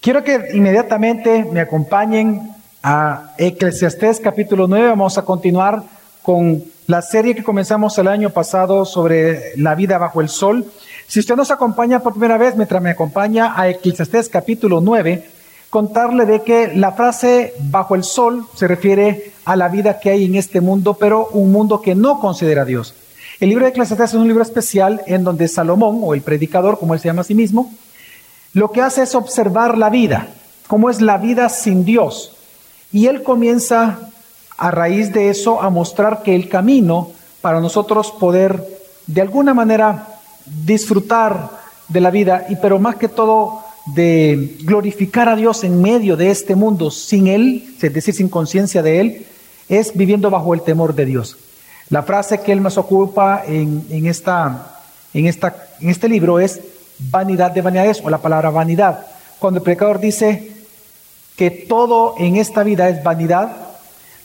Quiero que inmediatamente me acompañen a Eclesiastés capítulo 9. Vamos a continuar con la serie que comenzamos el año pasado sobre la vida bajo el sol. Si usted nos acompaña por primera vez, mientras me acompaña a Eclesiastés capítulo 9, contarle de que la frase bajo el sol se refiere a la vida que hay en este mundo, pero un mundo que no considera a Dios. El libro de Eclesiastés es un libro especial en donde Salomón, o el predicador, como él se llama a sí mismo, lo que hace es observar la vida, cómo es la vida sin Dios. Y él comienza a raíz de eso a mostrar que el camino para nosotros poder de alguna manera disfrutar de la vida, y pero más que todo de glorificar a Dios en medio de este mundo sin Él, es decir, sin conciencia de Él, es viviendo bajo el temor de Dios. La frase que Él más ocupa en, en, esta, en, esta, en este libro es vanidad de vanidades o la palabra vanidad. Cuando el predicador dice que todo en esta vida es vanidad,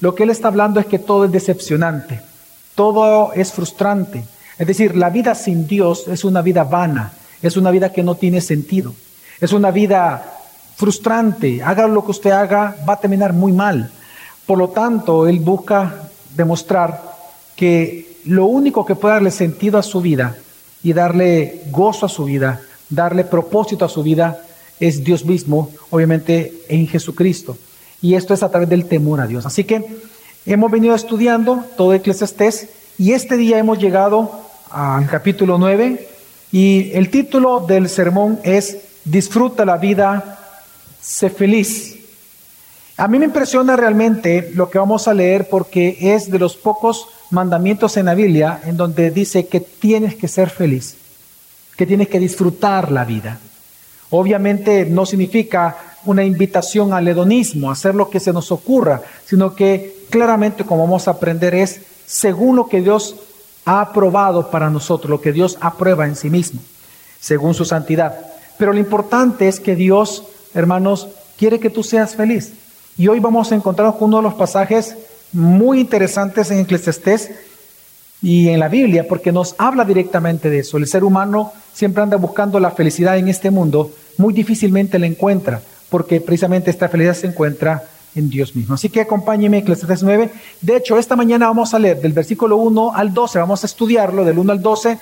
lo que él está hablando es que todo es decepcionante, todo es frustrante. Es decir, la vida sin Dios es una vida vana, es una vida que no tiene sentido, es una vida frustrante. Haga lo que usted haga, va a terminar muy mal. Por lo tanto, él busca demostrar que lo único que puede darle sentido a su vida y darle gozo a su vida, darle propósito a su vida, es Dios mismo, obviamente en Jesucristo. Y esto es a través del temor a Dios. Así que hemos venido estudiando todo Eclesiastés y este día hemos llegado al capítulo 9 y el título del sermón es Disfruta la vida, sé feliz. A mí me impresiona realmente lo que vamos a leer porque es de los pocos mandamientos en la Biblia en donde dice que tienes que ser feliz, que tienes que disfrutar la vida. Obviamente no significa una invitación al hedonismo, hacer lo que se nos ocurra, sino que claramente como vamos a aprender es según lo que Dios ha aprobado para nosotros, lo que Dios aprueba en sí mismo, según su santidad. Pero lo importante es que Dios, hermanos, quiere que tú seas feliz. Y hoy vamos a encontrarnos con uno de los pasajes muy interesantes en Eclesiastés y en la Biblia, porque nos habla directamente de eso. El ser humano siempre anda buscando la felicidad en este mundo, muy difícilmente la encuentra, porque precisamente esta felicidad se encuentra en Dios mismo. Así que acompáñeme Eclesiastés 9. De hecho, esta mañana vamos a leer del versículo 1 al 12, vamos a estudiarlo del 1 al 12,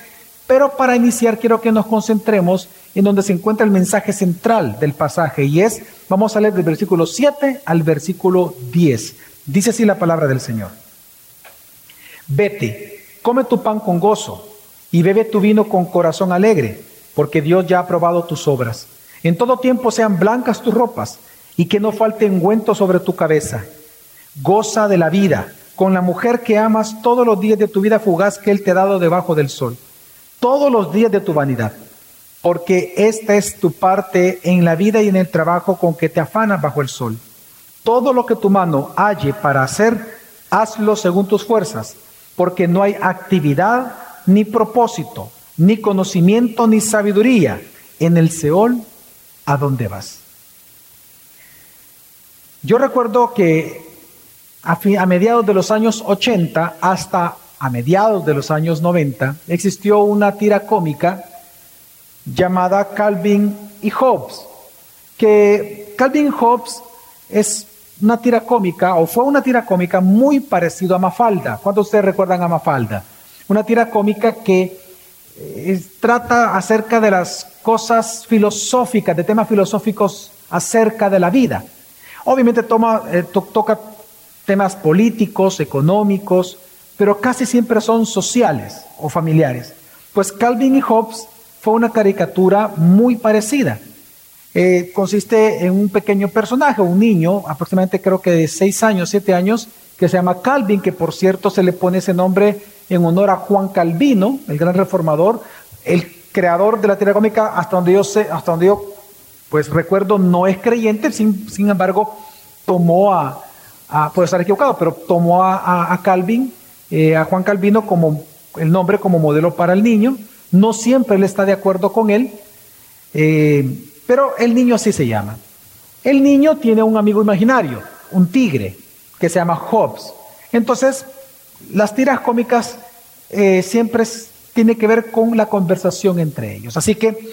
pero para iniciar quiero que nos concentremos en donde se encuentra el mensaje central del pasaje y es, vamos a leer del versículo 7 al versículo 10. Dice así la palabra del Señor. Vete, come tu pan con gozo y bebe tu vino con corazón alegre, porque Dios ya ha probado tus obras. En todo tiempo sean blancas tus ropas y que no falte ungüento sobre tu cabeza. Goza de la vida con la mujer que amas todos los días de tu vida fugaz que Él te ha dado debajo del sol, todos los días de tu vanidad, porque esta es tu parte en la vida y en el trabajo con que te afanas bajo el sol. Todo lo que tu mano halle para hacer, hazlo según tus fuerzas, porque no hay actividad, ni propósito, ni conocimiento, ni sabiduría en el Seol a donde vas. Yo recuerdo que a, a, mediados de los años 80 hasta a mediados de los años 90 existió una tira cómica llamada Calvin y Hobbes, que Calvin Hobbes es una tira cómica, o fue una tira cómica muy parecido a Mafalda. ¿Cuántos de ustedes recuerdan a Mafalda? Una tira cómica que eh, trata acerca de las cosas filosóficas, de temas filosóficos acerca de la vida. Obviamente toma, eh, toca temas políticos, económicos, pero casi siempre son sociales o familiares. Pues Calvin y Hobbes fue una caricatura muy parecida. Eh, consiste en un pequeño personaje, un niño, aproximadamente creo que de 6 años, 7 años, que se llama Calvin, que por cierto se le pone ese nombre en honor a Juan Calvino, el gran reformador, el creador de la cómica, hasta donde yo sé, hasta donde yo pues recuerdo, no es creyente, sin, sin embargo, tomó a, puede estar equivocado, pero tomó a, Calvin, eh, a Juan Calvino como el nombre como modelo para el niño. No siempre él está de acuerdo con él. Eh, pero el niño así se llama. El niño tiene un amigo imaginario, un tigre, que se llama Hobbes. Entonces, las tiras cómicas eh, siempre tienen que ver con la conversación entre ellos. Así que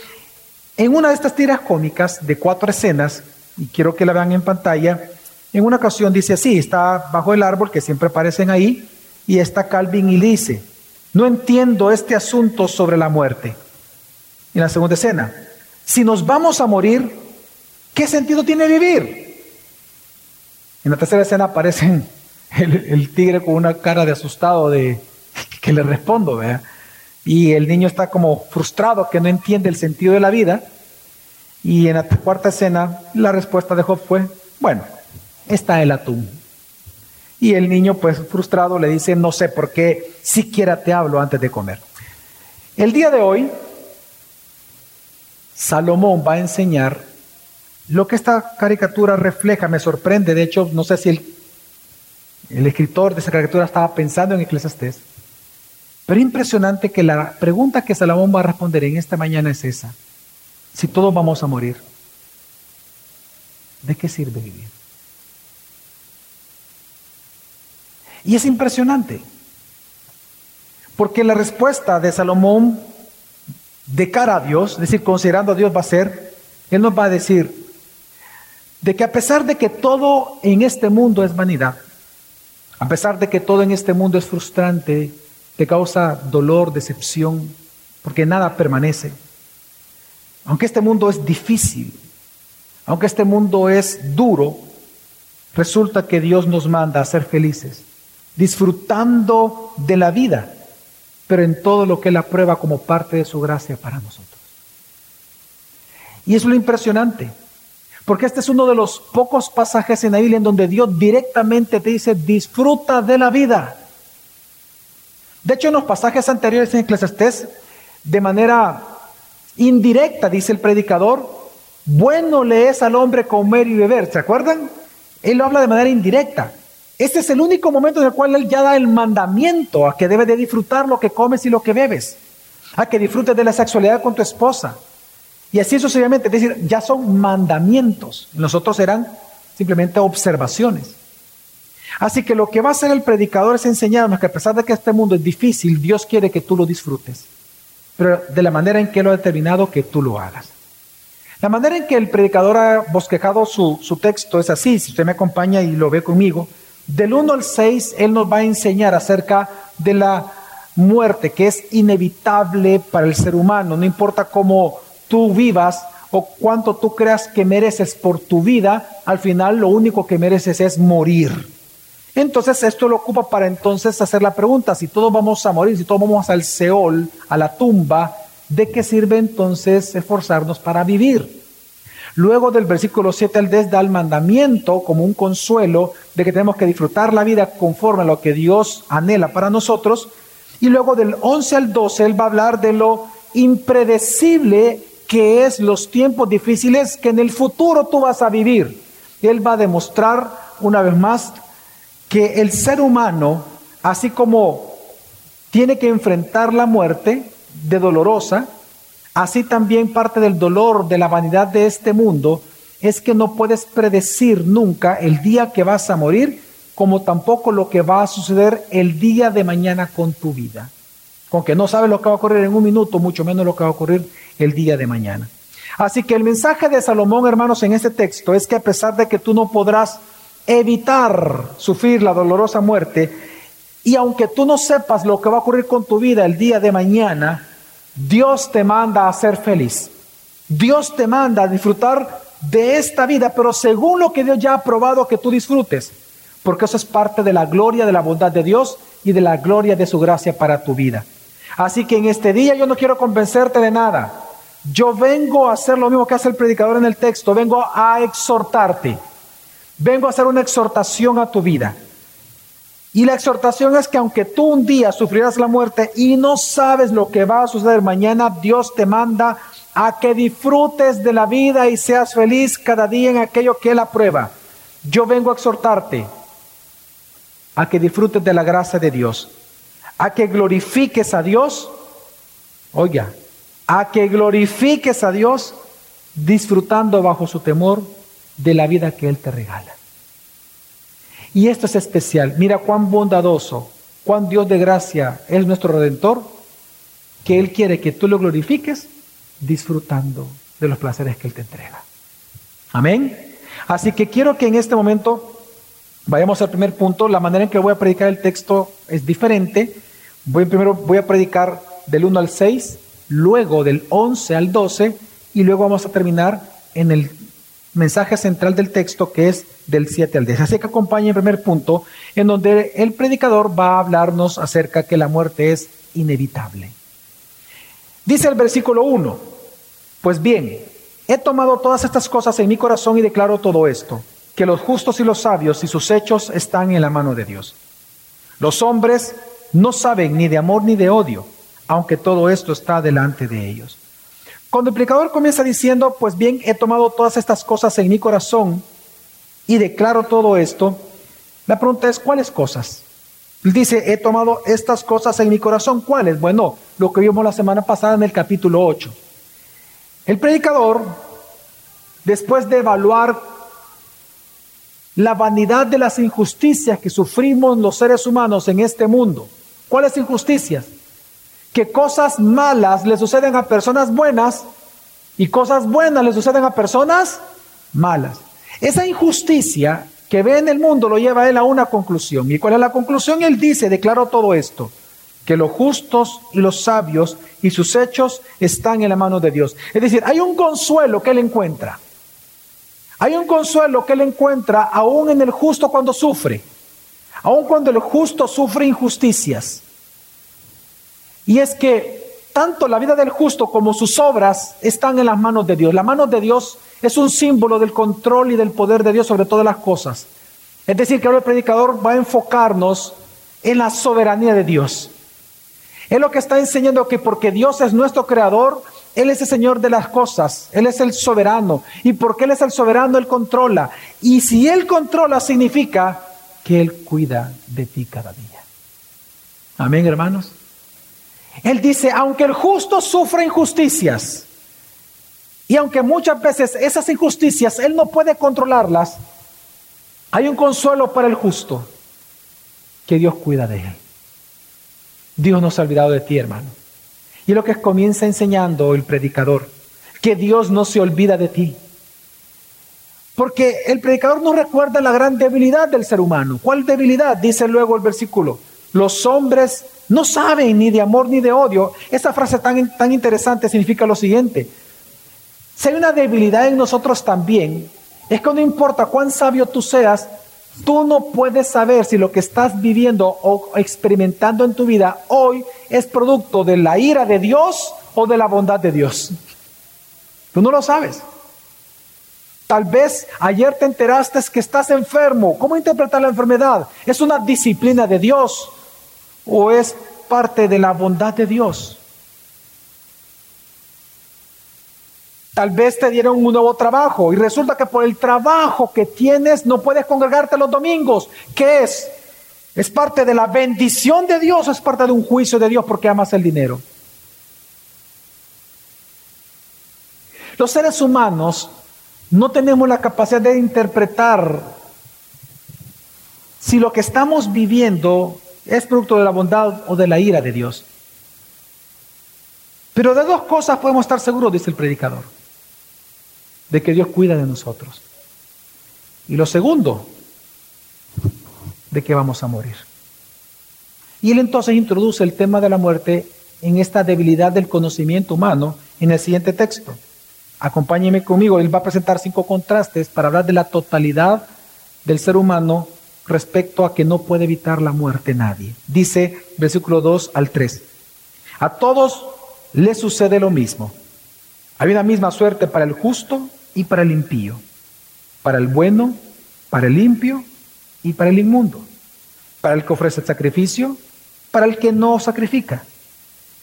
En una de estas tiras cómicas de cuatro escenas, y quiero que la vean en pantalla, en una ocasión dice así, está bajo el árbol que siempre aparecen ahí, y está Calvin y dice, no entiendo este asunto sobre la muerte. En la segunda escena, si nos vamos a morir, ¿qué sentido tiene vivir? En la tercera escena aparece el, tigre con una cara de asustado de que le respondo, ¿vea? Y el niño está como frustrado que no entiende el sentido de la vida. Y en la cuarta escena la respuesta de Job fue, bueno, está el atún. Y el niño pues frustrado le dice, no sé por qué siquiera te hablo antes de comer. El día de hoy, Salomón va a enseñar lo que esta caricatura refleja, me sorprende, de hecho, no sé si el, escritor de esa caricatura estaba pensando en Eclesiastés, pero impresionante que la pregunta que Salomón va a responder en esta mañana es esa. Si todos vamos a morir, ¿de qué sirve vivir? Y es impresionante, porque la respuesta de Salomón de cara a Dios, es decir, considerando a Dios va a ser, Él nos va a decir de que a pesar de que todo en este mundo es vanidad, a pesar de que todo en este mundo es frustrante, te causa dolor, decepción, porque nada permanece, aunque este mundo es difícil, aunque este mundo es duro, resulta que Dios nos manda a ser felices, disfrutando de la vida, pero en todo lo que Él aprueba como parte de su gracia para nosotros. Y es lo impresionante, porque este es uno de los pocos pasajes en la Biblia en donde Dios directamente te dice, disfruta de la vida. De hecho, en los pasajes anteriores en Eclesiastés, de manera indirecta, dice el predicador, bueno le es al hombre comer y beber. ¿Se acuerdan? Él lo habla de manera indirecta. Este es el único momento en el cual Él ya da el mandamiento a que debes de disfrutar lo que comes y lo que bebes, a que disfrutes de la sexualidad con tu esposa. Y así sucesivamente, es decir, ya son mandamientos. Nosotros eran simplemente observaciones. Así que lo que va a hacer el predicador es enseñarnos que a pesar de que este mundo es difícil, Dios quiere que tú lo disfrutes, pero de la manera en que Él ha determinado que tú lo hagas. La manera en que el predicador ha bosquejado su, su texto es así, si usted me acompaña y lo ve conmigo, del 1 al 6, Él nos va a enseñar acerca de la muerte, que es inevitable para el ser humano. No importa cómo tú vivas o cuánto tú creas que mereces por tu vida, al final lo único que mereces es morir. Entonces esto lo ocupa para entonces hacer la pregunta, si todos vamos a morir, si todos vamos al Seol, a la tumba, ¿de qué sirve entonces esforzarnos para vivir? Luego del versículo 7 al 10 da el mandamiento como un consuelo de que tenemos que disfrutar la vida conforme a lo que Dios anhela para nosotros. Y luego del 11 al 12 él va a hablar de lo impredecible que es los tiempos difíciles que en el futuro tú vas a vivir. Él va a demostrar una vez más que el ser humano, así como tiene que enfrentar la muerte de dolorosa, Así también parte del dolor, de la vanidad de este mundo, es que no puedes predecir nunca el día que vas a morir, como tampoco lo que va a suceder el día de mañana con tu vida. Con que no sabes lo que va a ocurrir en un minuto, mucho menos lo que va a ocurrir el día de mañana. Así que el mensaje de Salomón, hermanos, en este texto es que a pesar de que tú no podrás evitar sufrir la dolorosa muerte, y aunque tú no sepas lo que va a ocurrir con tu vida el día de mañana, Dios te manda a ser feliz. Dios te manda a disfrutar de esta vida, pero según lo que Dios ya ha probado que tú disfrutes, porque eso es parte de la gloria, de la bondad de Dios y de la gloria de su gracia para tu vida. Así que en este día yo no quiero convencerte de nada. Yo vengo a hacer lo mismo que hace el predicador en el texto, vengo a exhortarte, vengo a hacer una exhortación a tu vida. Y la exhortación es que aunque tú un día sufrirás la muerte y no sabes lo que va a suceder mañana, Dios te manda a que disfrutes de la vida y seas feliz cada día en aquello que Él aprueba. Yo vengo a exhortarte a que disfrutes de la gracia de Dios, a que glorifiques a Dios, oiga, a que glorifiques a Dios disfrutando bajo su temor de la vida que Él te regala. Y esto es especial. Mira cuán bondadoso, cuán Dios de gracia es nuestro redentor, que Él quiere que tú lo glorifiques disfrutando de los placeres que Él te entrega. Amén. Así que quiero que en este momento vayamos al primer punto. La manera en que voy a predicar el texto es diferente. Voy, primero voy a predicar del 1 al 6, luego del 11 al 12 y luego vamos a terminar en el mensaje central del texto que es del 7 al 10. Así que acompañe el primer punto en donde el predicador va a hablarnos acerca que la muerte es inevitable. Dice el versículo 1, pues bien, he tomado todas estas cosas en mi corazón y declaro todo esto, que los justos y los sabios y sus hechos están en la mano de Dios. Los hombres no saben ni de amor ni de odio, aunque todo esto está delante de ellos. Cuando el predicador comienza diciendo, pues bien, he tomado todas estas cosas en mi corazón y declaro todo esto, la pregunta es, ¿cuáles cosas? Él dice, he tomado estas cosas en mi corazón. ¿Cuáles? Bueno, lo que vimos la semana pasada en el capítulo 8. El predicador, después de evaluar la vanidad de las injusticias que sufrimos los seres humanos en este mundo, ¿cuáles injusticias? Que cosas malas le suceden a personas buenas y cosas buenas le suceden a personas malas. Esa injusticia que ve en el mundo lo lleva a él a una conclusión. ¿Y cuál es la conclusión? Él dice, declaró todo esto, que los justos y los sabios y sus hechos están en la mano de Dios. Es decir, hay un consuelo que él encuentra. Hay un consuelo que él encuentra aún en el justo cuando sufre, aún cuando el justo sufre injusticias. Y es que tanto la vida del justo como sus obras están en las manos de Dios. La mano de Dios es un símbolo del control y del poder de Dios sobre todas las cosas. Es decir, que ahora el predicador va a enfocarnos en la soberanía de Dios. Es lo que está enseñando que porque Dios es nuestro creador, Él es el Señor de las cosas, Él es el soberano. Y porque Él es el soberano, Él controla. Y si Él controla, significa que Él cuida de ti cada día. Amén, hermanos. Él dice, aunque el justo sufre injusticias, y aunque muchas veces esas injusticias Él no puede controlarlas, hay un consuelo para el justo, que Dios cuida de Él. Dios no se ha olvidado de ti, hermano. Y es lo que comienza enseñando el predicador, que Dios no se olvida de ti. Porque el predicador nos recuerda la gran debilidad del ser humano. ¿Cuál debilidad? Dice luego el versículo. Los hombres no saben ni de amor ni de odio. Esa frase tan, tan interesante significa lo siguiente. Si hay una debilidad en nosotros también, es que no importa cuán sabio tú seas, tú no puedes saber si lo que estás viviendo o experimentando en tu vida hoy es producto de la ira de Dios o de la bondad de Dios. Tú no lo sabes. Tal vez ayer te enteraste que estás enfermo. ¿Cómo interpretar la enfermedad? ¿Es una disciplina de Dios o es parte de la bondad de Dios? Tal vez te dieron un nuevo trabajo y resulta que por el trabajo que tienes no puedes congregarte los domingos. ¿Qué es? ¿Es parte de la bendición de Dios o es parte de un juicio de Dios porque amas el dinero? Los seres humanos no tenemos la capacidad de interpretar si lo que estamos viviendo es producto de la bondad o de la ira de Dios. Pero de dos cosas podemos estar seguros, dice el predicador de que Dios cuida de nosotros. Y lo segundo, de que vamos a morir. Y él entonces introduce el tema de la muerte en esta debilidad del conocimiento humano en el siguiente texto. Acompáñeme conmigo, él va a presentar cinco contrastes para hablar de la totalidad del ser humano respecto a que no puede evitar la muerte nadie. Dice versículo 2 al 3. A todos les sucede lo mismo. Hay una misma suerte para el justo y para el impío, para el bueno, para el limpio y para el inmundo, para el que ofrece sacrificio, para el que no sacrifica.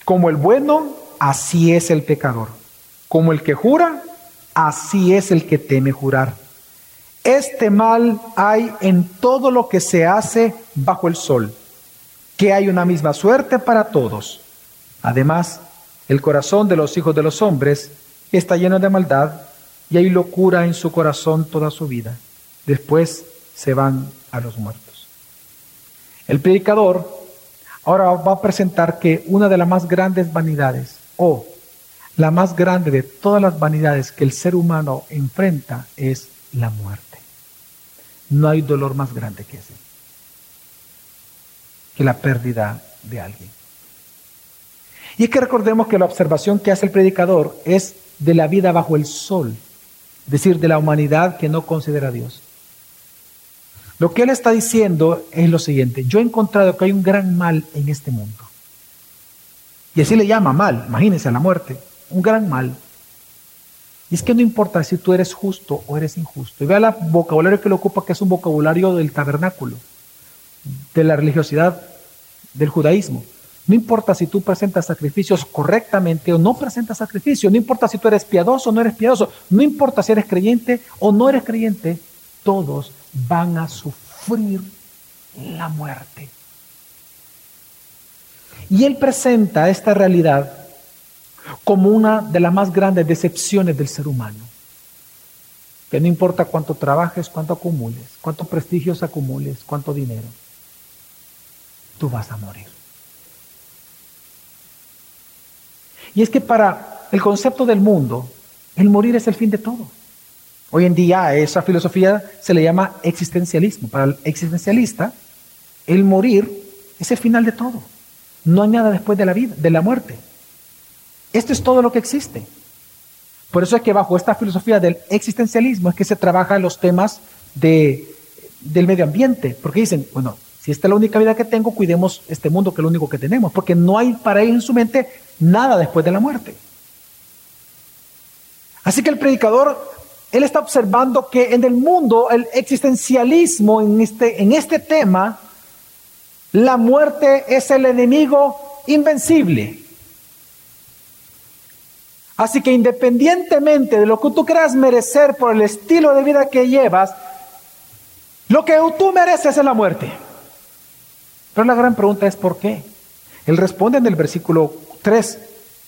Como el bueno, así es el pecador. Como el que jura, así es el que teme jurar. Este mal hay en todo lo que se hace bajo el sol, que hay una misma suerte para todos. Además, el corazón de los hijos de los hombres está lleno de maldad y hay locura en su corazón toda su vida. Después se van a los muertos. El predicador ahora va a presentar que una de las más grandes vanidades o la más grande de todas las vanidades que el ser humano enfrenta es la muerte. No hay dolor más grande que ese, que la pérdida de alguien. Y es que recordemos que la observación que hace el predicador es de la vida bajo el sol, es decir, de la humanidad que no considera a Dios. Lo que él está diciendo es lo siguiente, yo he encontrado que hay un gran mal en este mundo. Y así le llama mal, imagínense la muerte, un gran mal. Y es que no importa si tú eres justo o eres injusto. Y vea el vocabulario que lo ocupa, que es un vocabulario del tabernáculo, de la religiosidad del judaísmo. No importa si tú presentas sacrificios correctamente o no presentas sacrificios. No importa si tú eres piadoso o no eres piadoso. No importa si eres creyente o no eres creyente. Todos van a sufrir la muerte. Y él presenta esta realidad como una de las más grandes decepciones del ser humano. Que no importa cuánto trabajes, cuánto acumules, cuánto prestigios acumules, cuánto dinero, tú vas a morir. Y es que para el concepto del mundo, el morir es el fin de todo. Hoy en día a esa filosofía se le llama existencialismo. Para el existencialista, el morir es el final de todo. No hay nada después de la vida, de la muerte. Esto es todo lo que existe. Por eso es que bajo esta filosofía del existencialismo es que se trabajan los temas de, del medio ambiente. Porque dicen, bueno, si esta es la única vida que tengo, cuidemos este mundo que es lo único que tenemos. Porque no hay para ellos en su mente nada después de la muerte. Así que el predicador él está observando que en el mundo el existencialismo en este, en este tema, la muerte es el enemigo invencible. Así que independientemente de lo que tú creas merecer por el estilo de vida que llevas, lo que tú mereces es la muerte. Pero la gran pregunta es ¿por qué? Él responde en el versículo 3,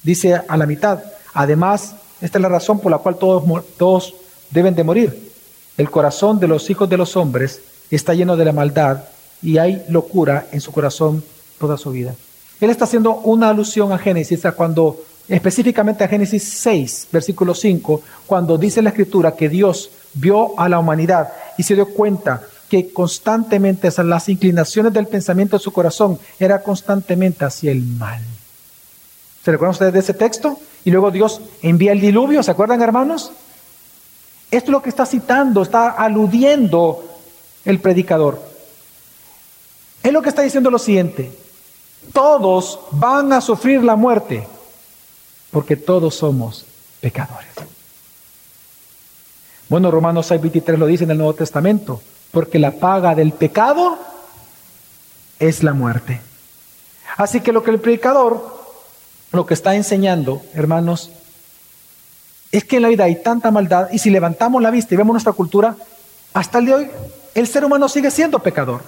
dice a la mitad, además, esta es la razón por la cual todos, deben de morir. El corazón de los hijos de los hombres está lleno de la maldad y hay locura en su corazón toda su vida. Él está haciendo una alusión a Génesis, a cuando, específicamente a Génesis 6, versículo 5, cuando dice la escritura que Dios vio a la humanidad y se dio cuenta que constantemente las inclinaciones del pensamiento de su corazón era constantemente hacia el mal. ¿Se recuerdan ustedes de ese texto? Y luego Dios envía el diluvio, ¿se acuerdan hermanos? Esto es lo que está citando, está aludiendo el predicador. Es lo que está diciendo lo siguiente. Todos van a sufrir la muerte porque todos somos pecadores. Bueno, Romanos 6:23 lo dice en el Nuevo Testamento, porque la paga del pecado es la muerte. Así que lo que el predicador, lo que está enseñando, hermanos, es que en la vida hay tanta maldad y si levantamos la vista y vemos nuestra cultura, hasta el día de hoy el ser humano sigue siendo pecador.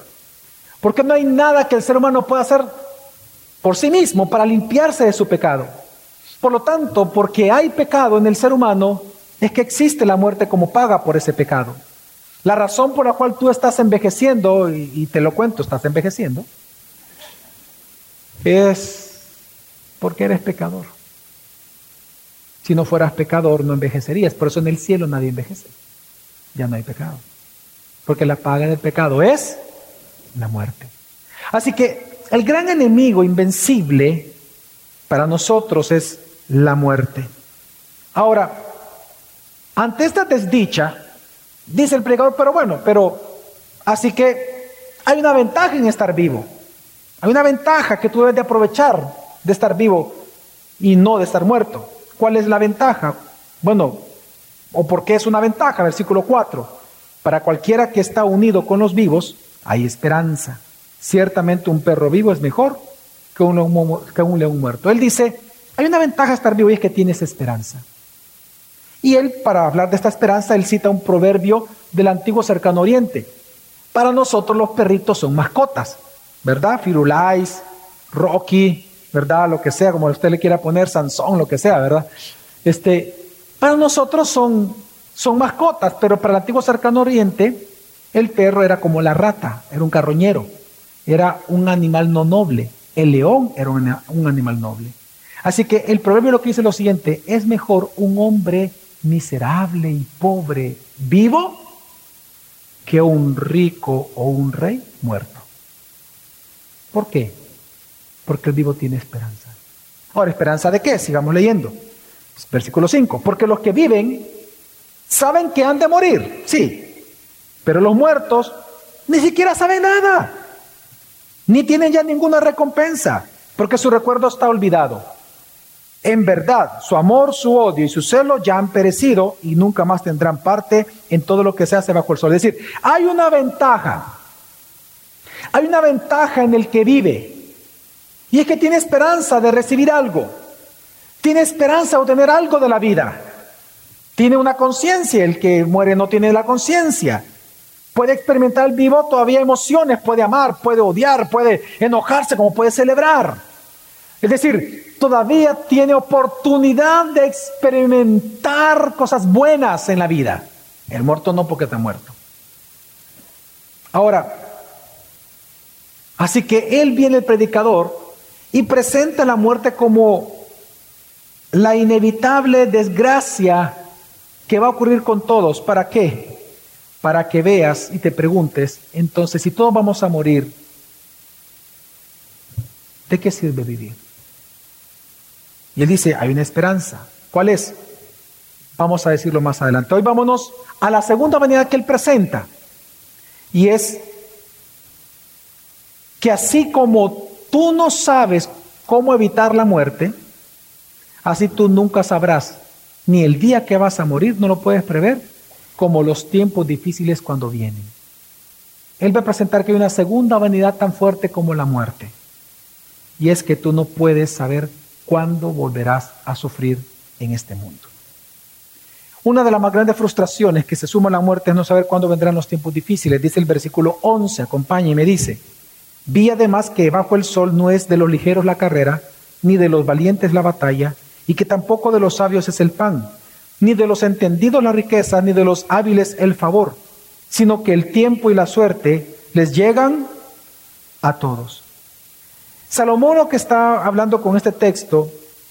Porque no hay nada que el ser humano pueda hacer por sí mismo para limpiarse de su pecado. Por lo tanto, porque hay pecado en el ser humano, es que existe la muerte como paga por ese pecado. La razón por la cual tú estás envejeciendo, y, te lo cuento, estás envejeciendo, es porque eres pecador. Si no fueras pecador, no envejecerías. Por eso en el cielo nadie envejece. Ya no hay pecado. Porque la paga del pecado es la muerte. Así que el gran enemigo invencible para nosotros es la muerte. Ahora, ante esta desdicha, dice el predicador, pero bueno, pero así que hay una ventaja en estar vivo. Hay una ventaja que tú debes de aprovechar de estar vivo y no de estar muerto. ¿Cuál es la ventaja? Bueno, ¿o por qué es una ventaja? Versículo 4. Para cualquiera que está unido con los vivos, hay esperanza. Ciertamente un perro vivo es mejor que un, león, muerto. Él dice, hay una ventaja estar vivo y es que tienes esperanza. Y él, para hablar de esta esperanza, él cita un proverbio del antiguo cercano oriente. Para nosotros los perritos son mascotas, ¿verdad? Firulais, Rocky, ¿verdad? Lo que sea, como usted le quiera poner, Sansón, lo que sea, ¿verdad? Este, para nosotros son, son mascotas, pero para el antiguo cercano oriente, el perro era como la rata, era un carroñero, era un animal no noble. El león era un, un animal noble. Así que el proverbio lo que dice es lo siguiente, es mejor un hombre miserable y pobre vivo que un rico o un rey muerto. ¿Por qué? Porque el vivo tiene esperanza. Ahora, ¿esperanza de qué? Sigamos leyendo. Versículo 5. Porque los que viven saben que han de morir, sí, pero los muertos ni siquiera saben nada, ni tienen ya ninguna recompensa, porque su recuerdo está olvidado. En verdad, su amor, su odio y su celo ya han perecido y nunca más tendrán parte en todo lo que se hace bajo el sol. Es decir, hay una ventaja. Hay una ventaja en el que vive. Y es que tiene esperanza de recibir algo. Tiene esperanza de obtener algo de la vida. Tiene una conciencia. El que muere no tiene la conciencia. Puede experimentar vivo todavía emociones. Puede amar, puede odiar, puede enojarse, como puede celebrar. Es decir, todavía tiene oportunidad de experimentar cosas buenas en la vida. El muerto no porque está muerto. Ahora, así que él viene el predicador y presenta la muerte como la inevitable desgracia que va a ocurrir con todos. ¿Para qué? Para que veas y te preguntes, entonces, si todos vamos a morir, ¿de qué sirve vivir? Y él dice, hay una esperanza. ¿Cuál es? Vamos a decirlo más adelante. Hoy vámonos a la segunda manera que él presenta. Y es que así como tú no sabes cómo evitar la muerte, así tú nunca sabrás ni el día que vas a morir, no lo puedes prever, como los tiempos difíciles cuando vienen. Él va a presentar que hay una segunda vanidad tan fuerte como la muerte. Y es que tú no puedes saber cuándo volverás a sufrir en este mundo. Una de las más grandes frustraciones que se suma a la muerte es no saber cuándo vendrán los tiempos difíciles. Dice el versículo 11, acompaña y me dice, vi además que bajo el sol no es de los ligeros la carrera, ni de los valientes la batalla, y que tampoco de los sabios es el pan, ni de los entendidos la riqueza, ni de los hábiles el favor, sino que el tiempo y la suerte les llegan a todos. Salomón lo que está hablando con este texto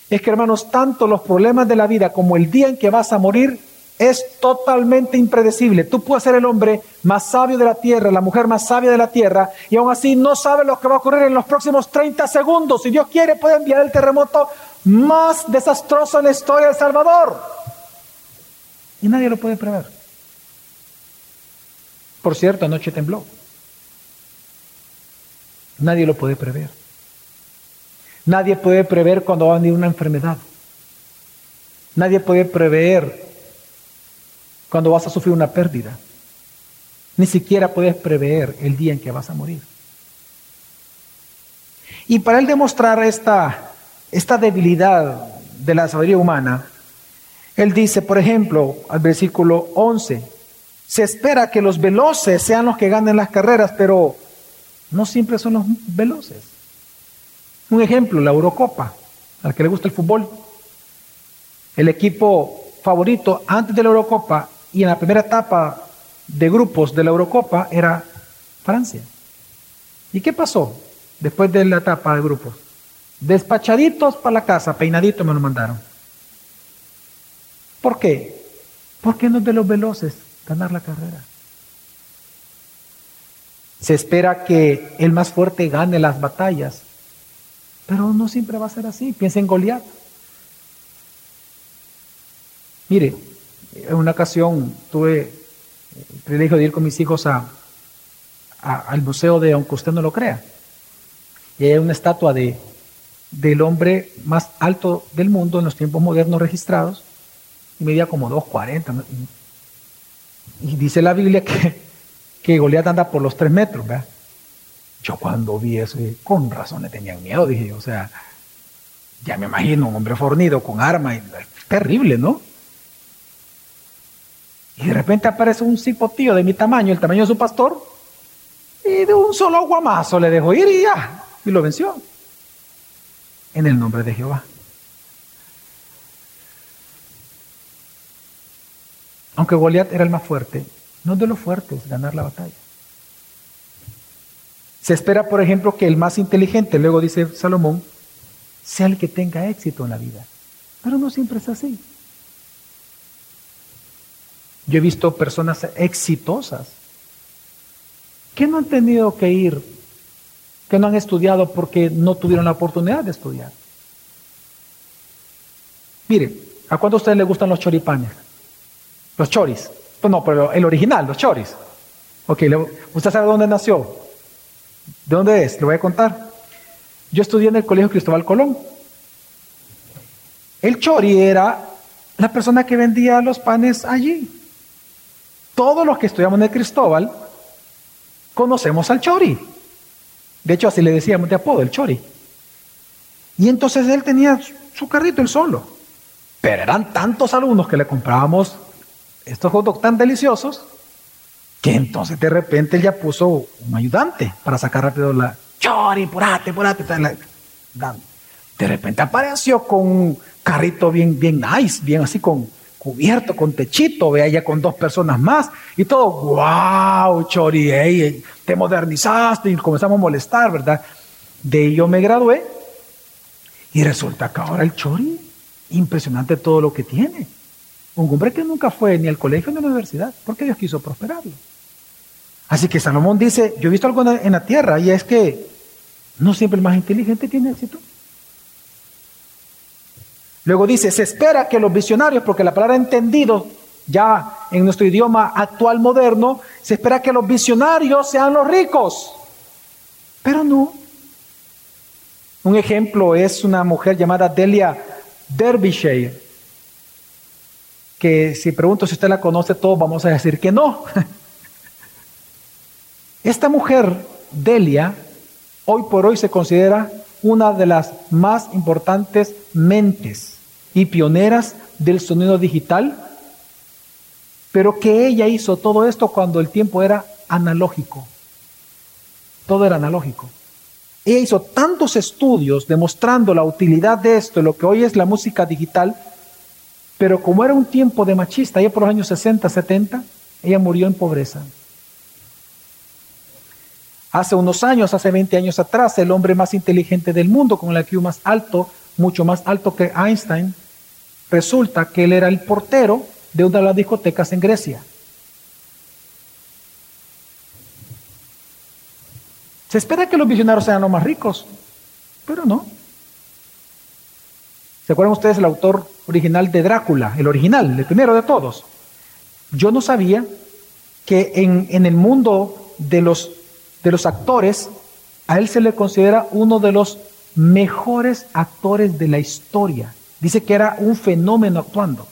es que, hermanos, tanto los problemas de la vida como el día en que vas a morir es totalmente impredecible. Tú puedes ser el hombre más sabio de la tierra, la mujer más sabia de la tierra, y aún así no sabes lo que va a ocurrir en los próximos 30 segundos. Si Dios quiere, puede enviar el terremoto más desastroso en la historia del Salvador. Y nadie lo puede prever. Por cierto, anoche tembló. Nadie lo puede prever. Nadie puede prever cuando va a venir una enfermedad. Nadie puede prever cuando vas a sufrir una pérdida. Ni siquiera puedes prever el día en que vas a morir. Y para él demostrar esta, esta debilidad de la sabiduría humana, él dice, por ejemplo, al versículo 11, se espera que los veloces sean los que ganen las carreras, pero no siempre son los veloces. Un ejemplo, la Eurocopa, al que le gusta el fútbol. El equipo favorito antes de la Eurocopa y en la primera etapa de grupos de la Eurocopa era Francia. ¿Y qué pasó después de la etapa de grupos? Despachaditos para la casa, peinaditos me lo mandaron. ¿Por qué? Porque no es de los veloces ganar la carrera. Se espera que el más fuerte gane las batallas pero no siempre va a ser así. Piensa en Goliat. Mire, en una ocasión tuve el privilegio de ir con mis hijos a, al museo de, aunque usted no lo crea, y hay una estatua de, del hombre más alto del mundo en los tiempos modernos registrados, y medía como 2,40. Y, dice la Biblia que, que Goliat anda por los 3 metros, ¿verdad? Yo cuando vi eso, con razón le tenían miedo, dije, o sea, ya me imagino un hombre fornido con arma, y, terrible, ¿no? Y de repente aparece un cipotío de mi tamaño, el tamaño de su pastor, y de un solo guamazo le dejó ir y ya, y lo venció. En el nombre de Jehová. Aunque Goliat era el más fuerte, no de los fuertes ganar la batalla. Se espera, por ejemplo, que el más inteligente, luego dice Salomón, sea el que tenga éxito en la vida. Pero no siempre es así. Yo he visto personas exitosas que no han tenido que ir, que no han estudiado porque no tuvieron la oportunidad de estudiar. Mire, ¿a cuánto a ustedes les gustan los choripanes? Los choris. Pues no, pero el original, los choris. Ok, ¿usted sabe dónde nació? ¿De dónde es? Le voy a contar. Yo estudié en el Colegio Cristóbal Colón. El chori era la persona que vendía los panes allí. Todos los que estudiamos en el Cristóbal conocemos al chori. De hecho, así le decíamos de apodo, el chori. Y entonces él tenía su carrito él solo. Pero eran tantos alumnos que le comprábamos estos hot dogs tan deliciosos que entonces de repente él ya puso un ayudante para sacar rápido la chori, purate, purate. De repente apareció con un carrito bien, bien nice, bien así con cubierto, con techito, vea ya con dos personas más y todo, wow, chori, te modernizaste y comenzamos a molestar, ¿verdad? De ello me gradué y resulta que ahora el chori, impresionante todo lo que tiene. Un hombre que nunca fue ni al colegio ni a la universidad, porque Dios quiso prosperarlo. Así que Salomón dice, yo he visto algo en la tierra y es que no siempre el más inteligente tiene éxito. Luego dice, se espera que los visionarios, porque la palabra entendido ya en nuestro idioma actual moderno, se espera que los visionarios sean los ricos. Pero no. Un ejemplo es una mujer llamada Delia Derbyshire, que si pregunto si usted la conoce, todos vamos a decir que no. Esta mujer, Delia, hoy por hoy se considera una de las más importantes mentes y pioneras del sonido digital, pero que ella hizo todo esto cuando el tiempo era analógico. Todo era analógico. Ella hizo tantos estudios demostrando la utilidad de esto, lo que hoy es la música digital, pero como era un tiempo de machista, ya por los años 60, 70, ella murió en pobreza. Hace unos años, hace 20 años atrás, el hombre más inteligente del mundo, con el IQ más alto, mucho más alto que Einstein, resulta que él era el portero de una de las discotecas en Grecia. Se espera que los visionarios sean los más ricos, pero no. ¿Se acuerdan ustedes el autor original de Drácula, el original, el primero de todos? Yo no sabía que en, en el mundo de los de los actores, a él se le considera uno de los mejores actores de la historia. Dice que era un fenómeno actuando.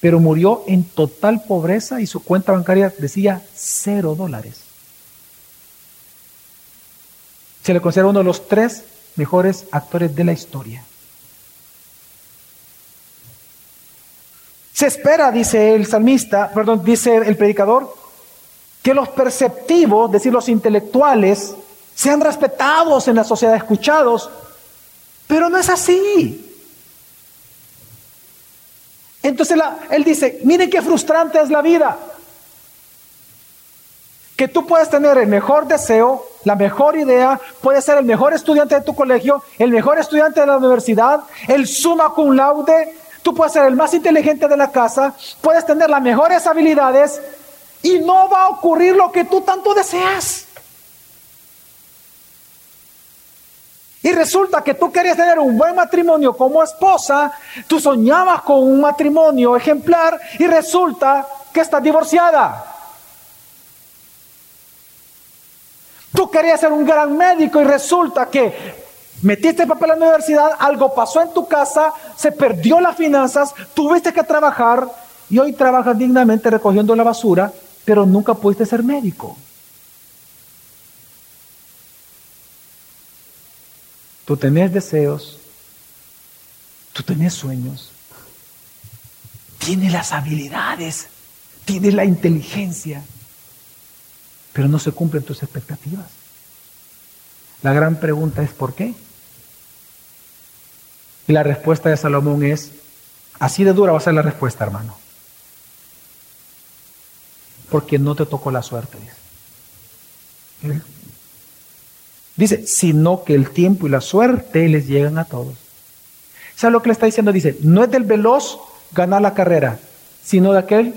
Pero murió en total pobreza y su cuenta bancaria decía cero dólares. Se le considera uno de los tres mejores actores de la historia. Se espera, dice el salmista, perdón, dice el predicador, que los perceptivos, es decir, los intelectuales, sean respetados en la sociedad, escuchados, pero no es así. Entonces él dice, miren qué frustrante es la vida. Que tú puedes tener el mejor deseo, la mejor idea, puedes ser el mejor estudiante de tu colegio, el mejor estudiante de la universidad, el summa cum laude, tú puedes ser el más inteligente de la casa, puedes tener las mejores habilidades, y no va a ocurrir lo que tú tanto deseas. Y resulta que tú querías tener un buen matrimonio como esposa, tú soñabas con un matrimonio ejemplar y resulta que estás divorciada. Tú querías ser un gran médico y resulta que metiste papel en la universidad, algo pasó en tu casa, se perdió las finanzas, tuviste que trabajar y hoy trabajas dignamente recogiendo la basura pero nunca pudiste ser médico. Tú tenés deseos, tú tenés sueños, tienes las habilidades, tienes la inteligencia, pero no se cumplen tus expectativas. La gran pregunta es ¿por qué? Y la respuesta de Salomón es, así de dura va a ser la respuesta, hermano porque no te tocó la suerte. Dice, sino que el tiempo y la suerte les llegan a todos. ¿Sabe lo que le está diciendo? Dice, no es del veloz ganar la carrera, sino de aquel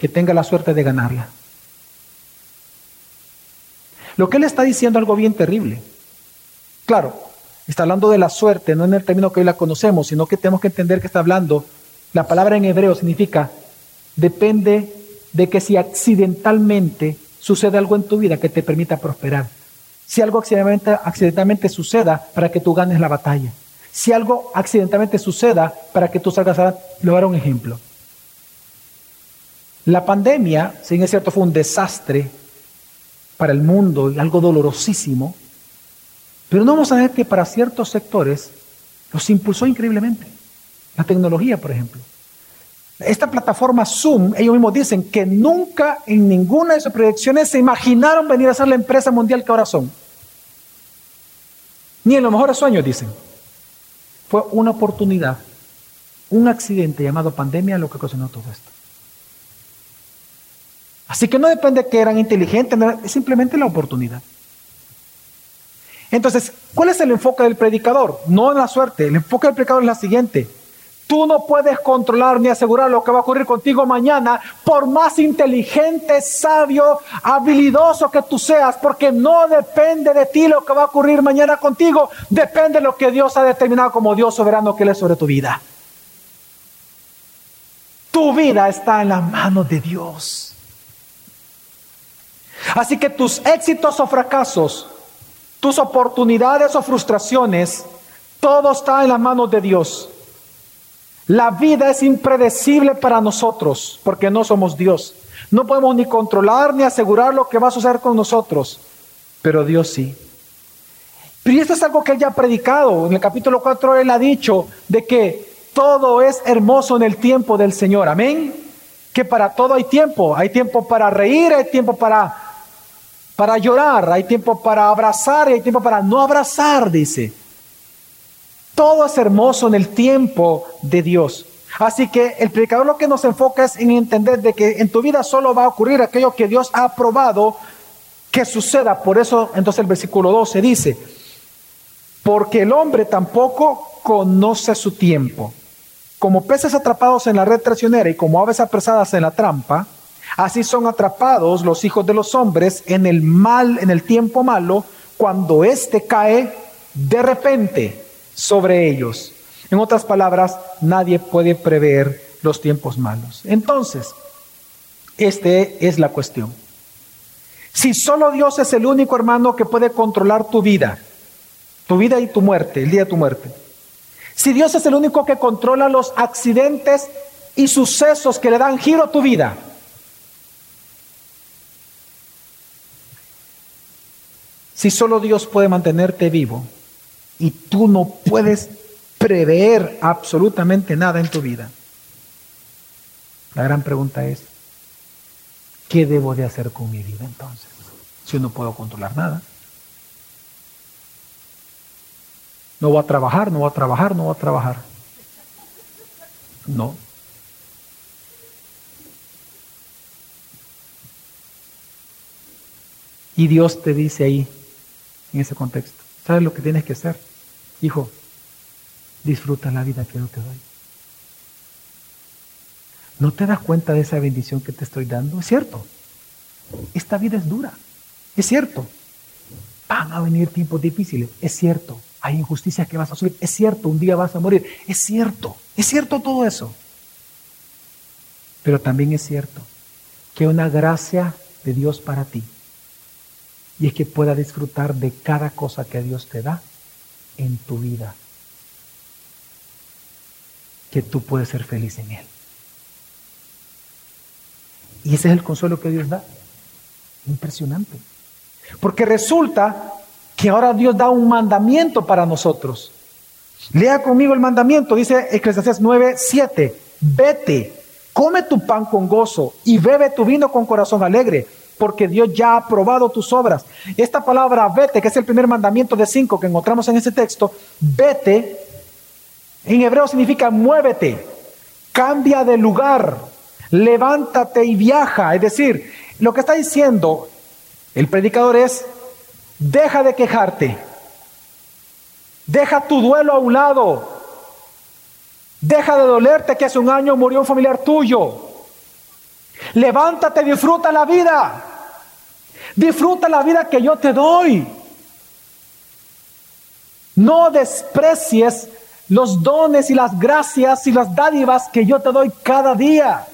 que tenga la suerte de ganarla. Lo que él está diciendo es algo bien terrible. Claro, está hablando de la suerte, no en el término que hoy la conocemos, sino que tenemos que entender que está hablando, la palabra en hebreo significa, depende de que si accidentalmente sucede algo en tu vida que te permita prosperar. Si algo accidentalmente, accidentalmente suceda para que tú ganes la batalla. Si algo accidentalmente suceda para que tú salgas a lograr un ejemplo. La pandemia, si es cierto, fue un desastre para el mundo y algo dolorosísimo, pero no vamos a ver que para ciertos sectores los impulsó increíblemente. La tecnología, por ejemplo. Esta plataforma Zoom, ellos mismos dicen que nunca en ninguna de sus proyecciones se imaginaron venir a ser la empresa mundial que ahora son. Ni en los mejores sueños, dicen. Fue una oportunidad, un accidente llamado pandemia lo que ocasionó todo esto. Así que no depende de que eran inteligentes, es simplemente la oportunidad. Entonces, ¿cuál es el enfoque del predicador? No en la suerte, el enfoque del predicador es la siguiente. Tú no puedes controlar ni asegurar lo que va a ocurrir contigo mañana, por más inteligente, sabio, habilidoso que tú seas, porque no depende de ti lo que va a ocurrir mañana contigo, depende de lo que Dios ha determinado como Dios soberano que Él es sobre tu vida. Tu vida está en las manos de Dios. Así que tus éxitos o fracasos, tus oportunidades o frustraciones, todo está en las manos de Dios. La vida es impredecible para nosotros porque no somos Dios. No podemos ni controlar ni asegurar lo que va a suceder con nosotros, pero Dios sí. Pero esto es algo que él ya ha predicado. En el capítulo 4 él ha dicho de que todo es hermoso en el tiempo del Señor. Amén. Que para todo hay tiempo. Hay tiempo para reír, hay tiempo para, para llorar, hay tiempo para abrazar y hay tiempo para no abrazar, dice. Todo es hermoso en el tiempo de Dios. Así que el predicador lo que nos enfoca es en entender de que en tu vida solo va a ocurrir aquello que Dios ha aprobado que suceda. Por eso entonces el versículo 12 dice, porque el hombre tampoco conoce su tiempo. Como peces atrapados en la red traicionera y como aves apresadas en la trampa, así son atrapados los hijos de los hombres en el mal, en el tiempo malo, cuando éste cae de repente sobre ellos. En otras palabras, nadie puede prever los tiempos malos. Entonces, esta es la cuestión. Si solo Dios es el único hermano que puede controlar tu vida, tu vida y tu muerte, el día de tu muerte. Si Dios es el único que controla los accidentes y sucesos que le dan giro a tu vida. Si solo Dios puede mantenerte vivo, y tú no puedes prever absolutamente nada en tu vida. La gran pregunta es, ¿qué debo de hacer con mi vida entonces? Si no puedo controlar nada. No voy a trabajar, no voy a trabajar, no voy a trabajar. No. Y Dios te dice ahí, en ese contexto, ¿Sabes lo que tienes que hacer? Hijo, disfruta la vida que yo te doy. ¿No te das cuenta de esa bendición que te estoy dando? Es cierto. Esta vida es dura. Es cierto. Van a venir tiempos difíciles. Es cierto. Hay injusticias que vas a subir. Es cierto. Un día vas a morir. Es cierto. Es cierto todo eso. Pero también es cierto que una gracia de Dios para ti y es que pueda disfrutar de cada cosa que Dios te da en tu vida. Que tú puedes ser feliz en Él. Y ese es el consuelo que Dios da. Impresionante. Porque resulta que ahora Dios da un mandamiento para nosotros. Lea conmigo el mandamiento, dice Eclesiastes 9, 7. Vete, come tu pan con gozo y bebe tu vino con corazón alegre porque Dios ya ha aprobado tus obras. Esta palabra vete, que es el primer mandamiento de cinco que encontramos en ese texto, vete, en hebreo significa muévete, cambia de lugar, levántate y viaja. Es decir, lo que está diciendo el predicador es, deja de quejarte. Deja tu duelo a un lado. Deja de dolerte que hace un año murió un familiar tuyo. Levántate, disfruta la vida. Disfruta la vida que yo te doy. No desprecies los dones y las gracias y las dádivas que yo te doy cada día.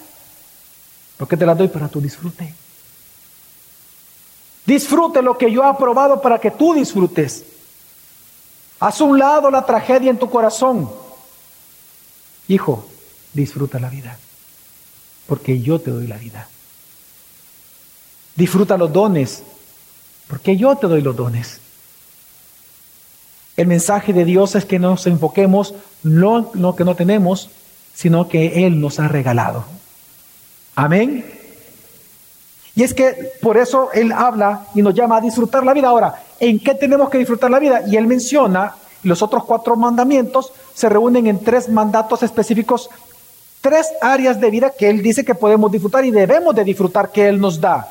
Porque te las doy para tu disfrute. Disfrute lo que yo he aprobado para que tú disfrutes. Haz un lado la tragedia en tu corazón. Hijo, disfruta la vida. Porque yo te doy la vida. Disfruta los dones. Porque yo te doy los dones. El mensaje de Dios es que nos enfoquemos no en lo que no tenemos, sino que Él nos ha regalado. Amén. Y es que por eso Él habla y nos llama a disfrutar la vida. Ahora, ¿en qué tenemos que disfrutar la vida? Y Él menciona, los otros cuatro mandamientos se reúnen en tres mandatos específicos, tres áreas de vida que Él dice que podemos disfrutar y debemos de disfrutar que Él nos da.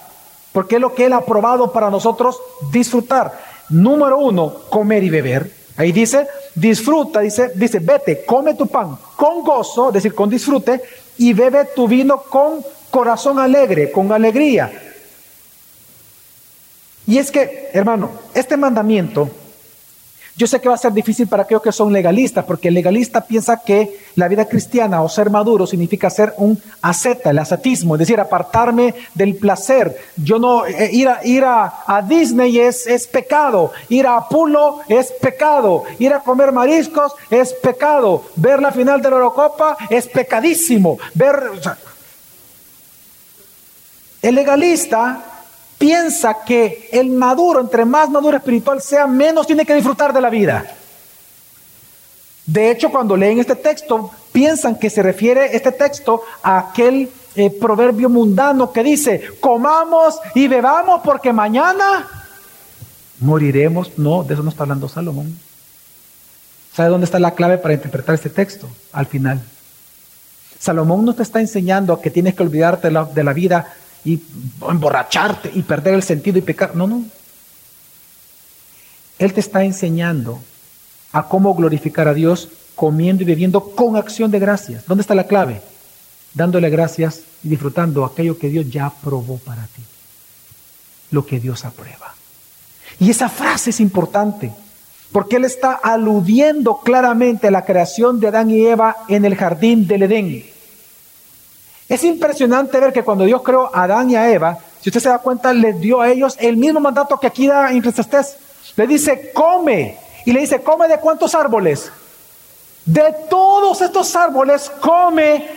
Porque es lo que Él ha probado para nosotros disfrutar. Número uno, comer y beber. Ahí dice, disfruta, dice, dice, vete, come tu pan con gozo, es decir, con disfrute, y bebe tu vino con corazón alegre, con alegría. Y es que, hermano, este mandamiento yo sé que va a ser difícil para aquellos que son legalistas, porque el legalista piensa que la vida cristiana o ser maduro significa ser un asceta, el ascetismo, es decir, apartarme del placer. Yo no, eh, ir, a, ir a, Disney es, es, pecado, ir a Apulo es pecado, ir a comer mariscos es pecado, ver la final de la Eurocopa es pecadísimo, ver... el legalista piensa que el maduro, entre más maduro espiritual sea, menos tiene que disfrutar de la vida. De hecho, cuando leen este texto, piensan que se refiere este texto a aquel eh, proverbio mundano que dice, comamos y bebamos porque mañana moriremos. No, de eso no está hablando Salomón. ¿Sabe dónde está la clave para interpretar este texto? Al final. Salomón no te está enseñando que tienes que olvidarte de la vida y emborracharte y perder el sentido y pecar. No, no. Él te está enseñando a cómo glorificar a Dios comiendo y bebiendo con acción de gracias. ¿Dónde está la clave? Dándole gracias y disfrutando aquello que Dios ya aprobó para ti. Lo que Dios aprueba. Y esa frase es importante porque Él está aludiendo claramente a la creación de Adán y Eva en el jardín del Edén. Es impresionante ver que cuando Dios creó a Adán y a Eva, si usted se da cuenta, le dio a ellos el mismo mandato que aquí da en Crestastés. Le dice, come. Y le dice, come de cuántos árboles. De todos estos árboles, come,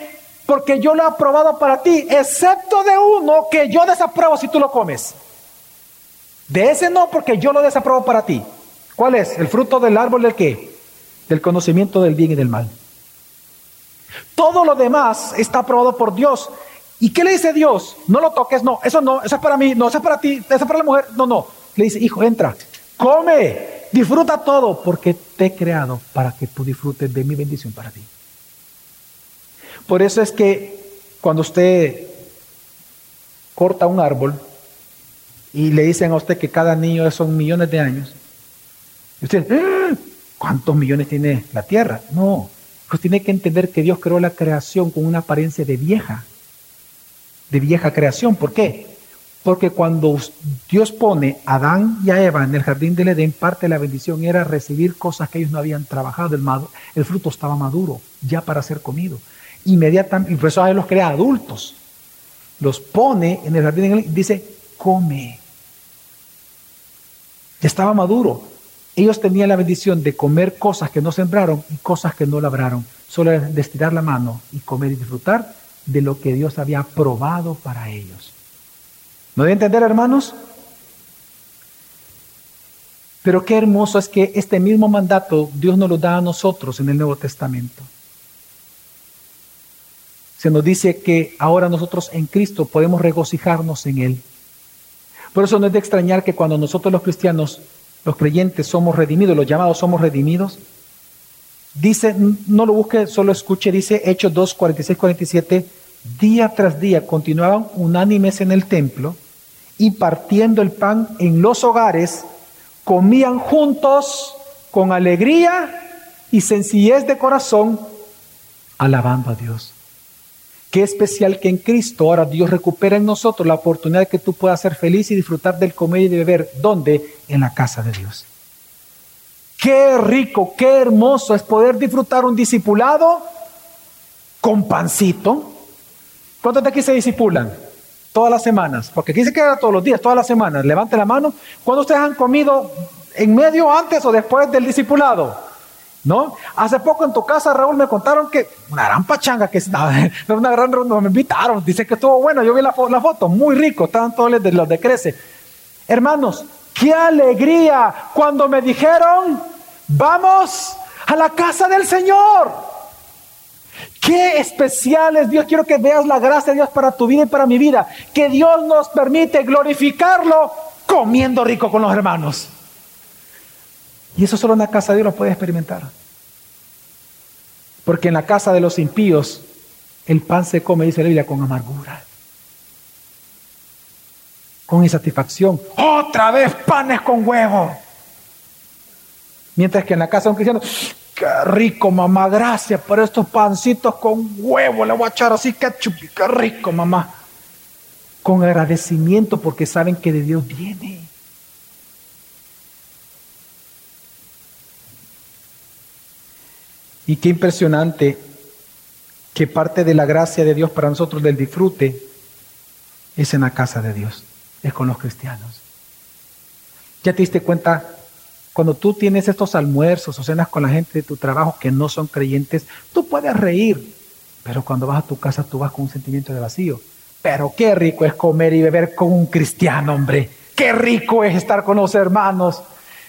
porque yo lo he aprobado para ti, excepto de uno que yo desapruebo si tú lo comes. De ese no, porque yo lo desapruebo para ti. ¿Cuál es? El fruto del árbol del qué? Del conocimiento del bien y del mal. Todo lo demás está aprobado por Dios. ¿Y qué le dice Dios? No lo toques, no, eso no, eso es para mí, no, eso es para ti, eso es para la mujer, no, no. Le dice, hijo, entra, come, disfruta todo, porque te he creado para que tú disfrutes de mi bendición para ti. Por eso es que cuando usted corta un árbol y le dicen a usted que cada niño son millones de años, usted, ¡Ah! ¿cuántos millones tiene la tierra? No, pues tiene que entender que Dios creó la creación con una apariencia de vieja, de vieja creación. ¿Por qué? Porque cuando Dios pone a Adán y a Eva en el jardín del Edén, parte de la bendición era recibir cosas que ellos no habían trabajado. El, el fruto estaba maduro, ya para ser comido. Inmediatamente, y por eso a él los crea adultos. Los pone en el jardín del Edén y dice, come. Ya estaba maduro. Ellos tenían la bendición de comer cosas que no sembraron y cosas que no labraron. Solo de estirar la mano y comer y disfrutar de lo que Dios había probado para ellos. ¿No debe entender, hermanos? Pero qué hermoso es que este mismo mandato Dios nos lo da a nosotros en el Nuevo Testamento. Se nos dice que ahora nosotros en Cristo podemos regocijarnos en Él. Por eso no es de extrañar que cuando nosotros los cristianos los creyentes somos redimidos, los llamados somos redimidos. Dice, no lo busque, solo escuche, dice Hechos 2, 46, 47, día tras día continuaban unánimes en el templo y partiendo el pan en los hogares comían juntos con alegría y sencillez de corazón, alabando a Dios. Qué especial que en Cristo ahora Dios recupera en nosotros la oportunidad de que tú puedas ser feliz y disfrutar del comer y de beber. ¿Dónde? En la casa de Dios. Qué rico, qué hermoso es poder disfrutar un discipulado con pancito. ¿Cuántos de aquí se disipulan? Todas las semanas. Porque aquí se queda todos los días, todas las semanas. Levante la mano. ¿Cuándo ustedes han comido en medio, antes o después del discipulado? ¿No? Hace poco en tu casa, Raúl, me contaron que una gran pachanga que estaba, una gran me invitaron, dice que estuvo bueno, yo vi la, foto, muy rico, estaban todos los de, los de Crece. Hermanos, qué alegría cuando me dijeron, vamos a la casa del Señor. Qué especial es Dios. Quiero que veas la gracia de Dios para tu vida y para mi vida. Que Dios nos permite glorificarlo comiendo rico con los hermanos. Y eso solo en la casa de Dios lo puede experimentar. Porque en la casa de los impíos el pan se come, dice la Biblia, con amargura. Con insatisfacción. Otra vez panes con huevo. Mientras que en la casa de un cristiano, qué rico, mamá, gracias por estos pancitos con huevo. Le voy a echar así ketchup, qué rico, mamá. Con agradecimiento porque saben que de Dios viene. Y qué impresionante que parte de la gracia de Dios para nosotros del disfrute es en la casa de Dios, es con los cristianos. ¿Ya te diste cuenta? Cuando tú tienes estos almuerzos o cenas con la gente de tu trabajo que no son creyentes, tú puedes reír, pero cuando vas a tu casa tú vas con un sentimiento de vacío. Pero qué rico es comer y beber con un cristiano, hombre. Qué rico es estar con los hermanos.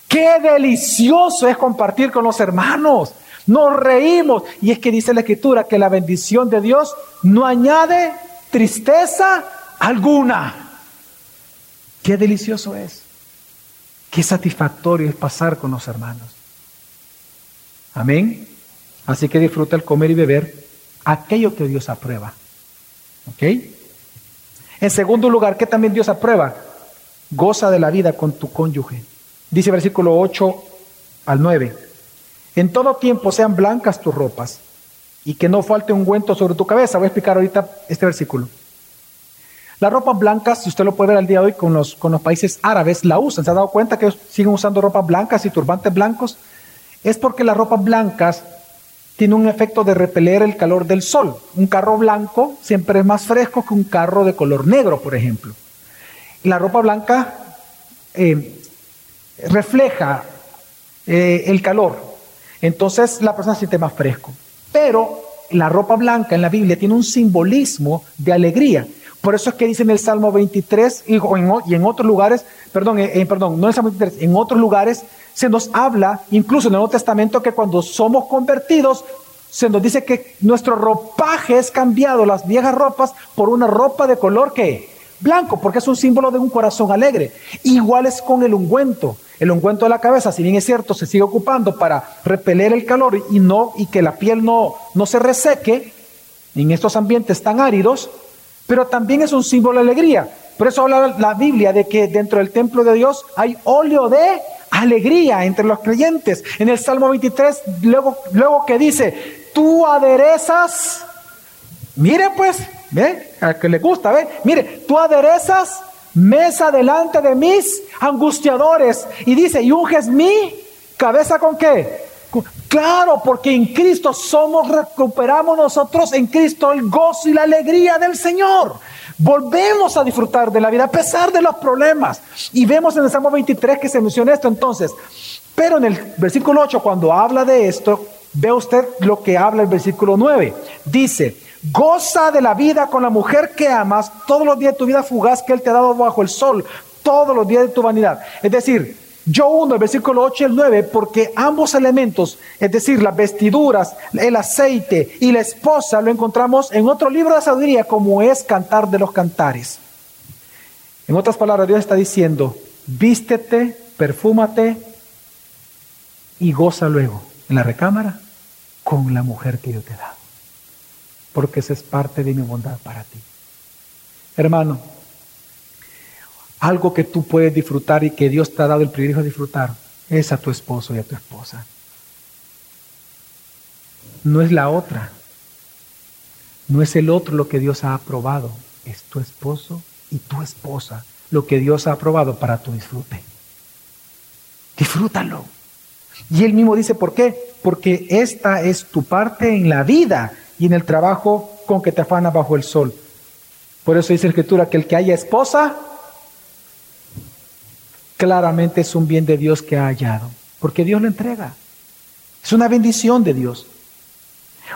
Qué delicioso es compartir con los hermanos. Nos reímos. Y es que dice la escritura que la bendición de Dios no añade tristeza alguna. Qué delicioso es. Qué satisfactorio es pasar con los hermanos. Amén. Así que disfruta el comer y beber aquello que Dios aprueba. ¿Ok? En segundo lugar, ¿qué también Dios aprueba? Goza de la vida con tu cónyuge. Dice versículo 8 al 9. En todo tiempo sean blancas tus ropas y que no falte un ungüento sobre tu cabeza. Voy a explicar ahorita este versículo. Las ropas blancas, si usted lo puede ver al día de hoy con los, con los países árabes, la usan. ¿Se ha dado cuenta que ellos siguen usando ropas blancas y turbantes blancos? Es porque las ropas blancas tienen un efecto de repeler el calor del sol. Un carro blanco siempre es más fresco que un carro de color negro, por ejemplo. La ropa blanca eh, refleja eh, el calor, entonces la persona se siente más fresco. Pero la ropa blanca en la Biblia tiene un simbolismo de alegría. Por eso es que dice en el Salmo 23 y, en, otros lugares, perdón, eh, eh, perdón, no en el Salmo 23, en otros lugares se nos habla, incluso en el Nuevo Testamento, que cuando somos convertidos, se nos dice que nuestro ropaje es cambiado, las viejas ropas, por una ropa de color que blanco, porque es un símbolo de un corazón alegre. Igual es con el ungüento. El ungüento de la cabeza, si bien es cierto, se sigue ocupando para repeler el calor y no y que la piel no, no se reseque en estos ambientes tan áridos, pero también es un símbolo de alegría. Por eso habla la Biblia de que dentro del templo de Dios hay óleo de alegría entre los creyentes. En el Salmo 23, luego, luego que dice, tú aderezas, mire pues, ¿ve? A que le gusta, ¿ve? Mire, tú aderezas mesa delante de mis angustiadores. Y dice, y unges mi cabeza con qué? Claro, porque en Cristo somos, recuperamos nosotros en Cristo el gozo y la alegría del Señor. Volvemos a disfrutar de la vida a pesar de los problemas. Y vemos en el Salmo 23 que se menciona esto entonces. Pero en el versículo 8, cuando habla de esto, ve usted lo que habla el versículo 9. Dice, Goza de la vida con la mujer que amas todos los días de tu vida fugaz que Él te ha dado bajo el sol, todos los días de tu vanidad. Es decir, yo uno el versículo 8 y el 9 porque ambos elementos, es decir, las vestiduras, el aceite y la esposa, lo encontramos en otro libro de sabiduría como es Cantar de los Cantares. En otras palabras, Dios está diciendo, vístete, perfúmate y goza luego en la recámara con la mujer que yo te he dado porque esa es parte de mi bondad para ti. Hermano, algo que tú puedes disfrutar y que Dios te ha dado el privilegio de disfrutar, es a tu esposo y a tu esposa. No es la otra. No es el otro lo que Dios ha aprobado. Es tu esposo y tu esposa lo que Dios ha aprobado para tu disfrute. Disfrútalo. Y él mismo dice, ¿por qué? Porque esta es tu parte en la vida y en el trabajo con que te afana bajo el sol. Por eso dice la escritura que el que haya esposa, claramente es un bien de Dios que ha hallado, porque Dios lo entrega. Es una bendición de Dios.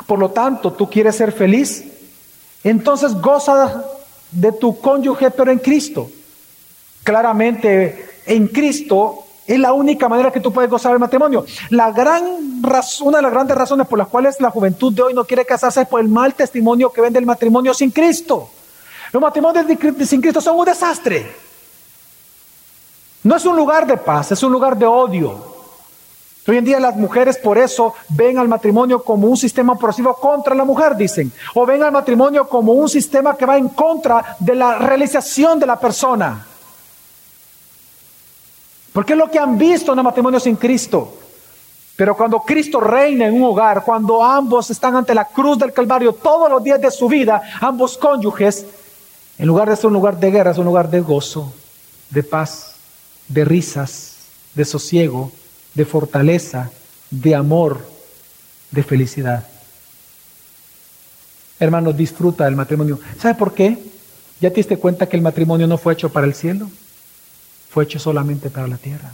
Por lo tanto, tú quieres ser feliz, entonces goza de tu cónyuge, pero en Cristo. Claramente, en Cristo es la única manera que tú puedes gozar del matrimonio. La gran una de las grandes razones por las cuales la juventud de hoy no quiere casarse es por el mal testimonio que vende el matrimonio sin Cristo. Los matrimonios sin Cristo son un desastre. No es un lugar de paz, es un lugar de odio. Hoy en día las mujeres por eso ven al matrimonio como un sistema opresivo contra la mujer, dicen. O ven al matrimonio como un sistema que va en contra de la realización de la persona. Porque es lo que han visto en el matrimonio sin Cristo. Pero cuando Cristo reina en un hogar, cuando ambos están ante la cruz del Calvario todos los días de su vida, ambos cónyuges, en lugar de ser un lugar de guerra, es un lugar de gozo, de paz, de risas, de sosiego, de fortaleza, de amor, de felicidad. Hermanos, disfruta del matrimonio. ¿Sabe por qué? ¿Ya te diste cuenta que el matrimonio no fue hecho para el cielo? Hecho solamente para la tierra.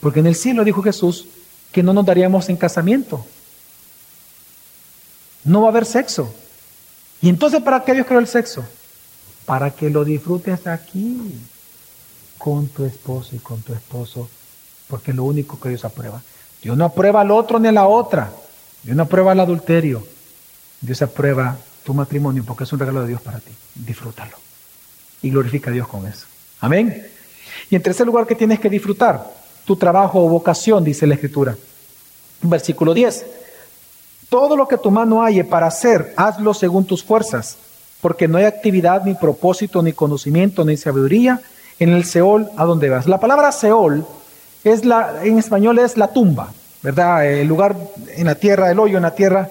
Porque en el cielo dijo Jesús que no nos daríamos en casamiento. No va a haber sexo. ¿Y entonces para qué Dios creó el sexo? Para que lo disfrutes aquí con tu esposo y con tu esposo, porque es lo único que Dios aprueba. Dios no aprueba al otro ni a la otra. Dios no aprueba el adulterio. Dios aprueba tu matrimonio porque es un regalo de Dios para ti. Disfrútalo. Y glorifica a Dios con eso. Amén. Y en tercer lugar, que tienes que disfrutar? Tu trabajo o vocación, dice la Escritura. Versículo 10. Todo lo que tu mano halle para hacer, hazlo según tus fuerzas, porque no hay actividad, ni propósito, ni conocimiento, ni sabiduría en el Seol a donde vas. La palabra Seol es la, en español es la tumba, ¿verdad? El lugar en la tierra, el hoyo en la tierra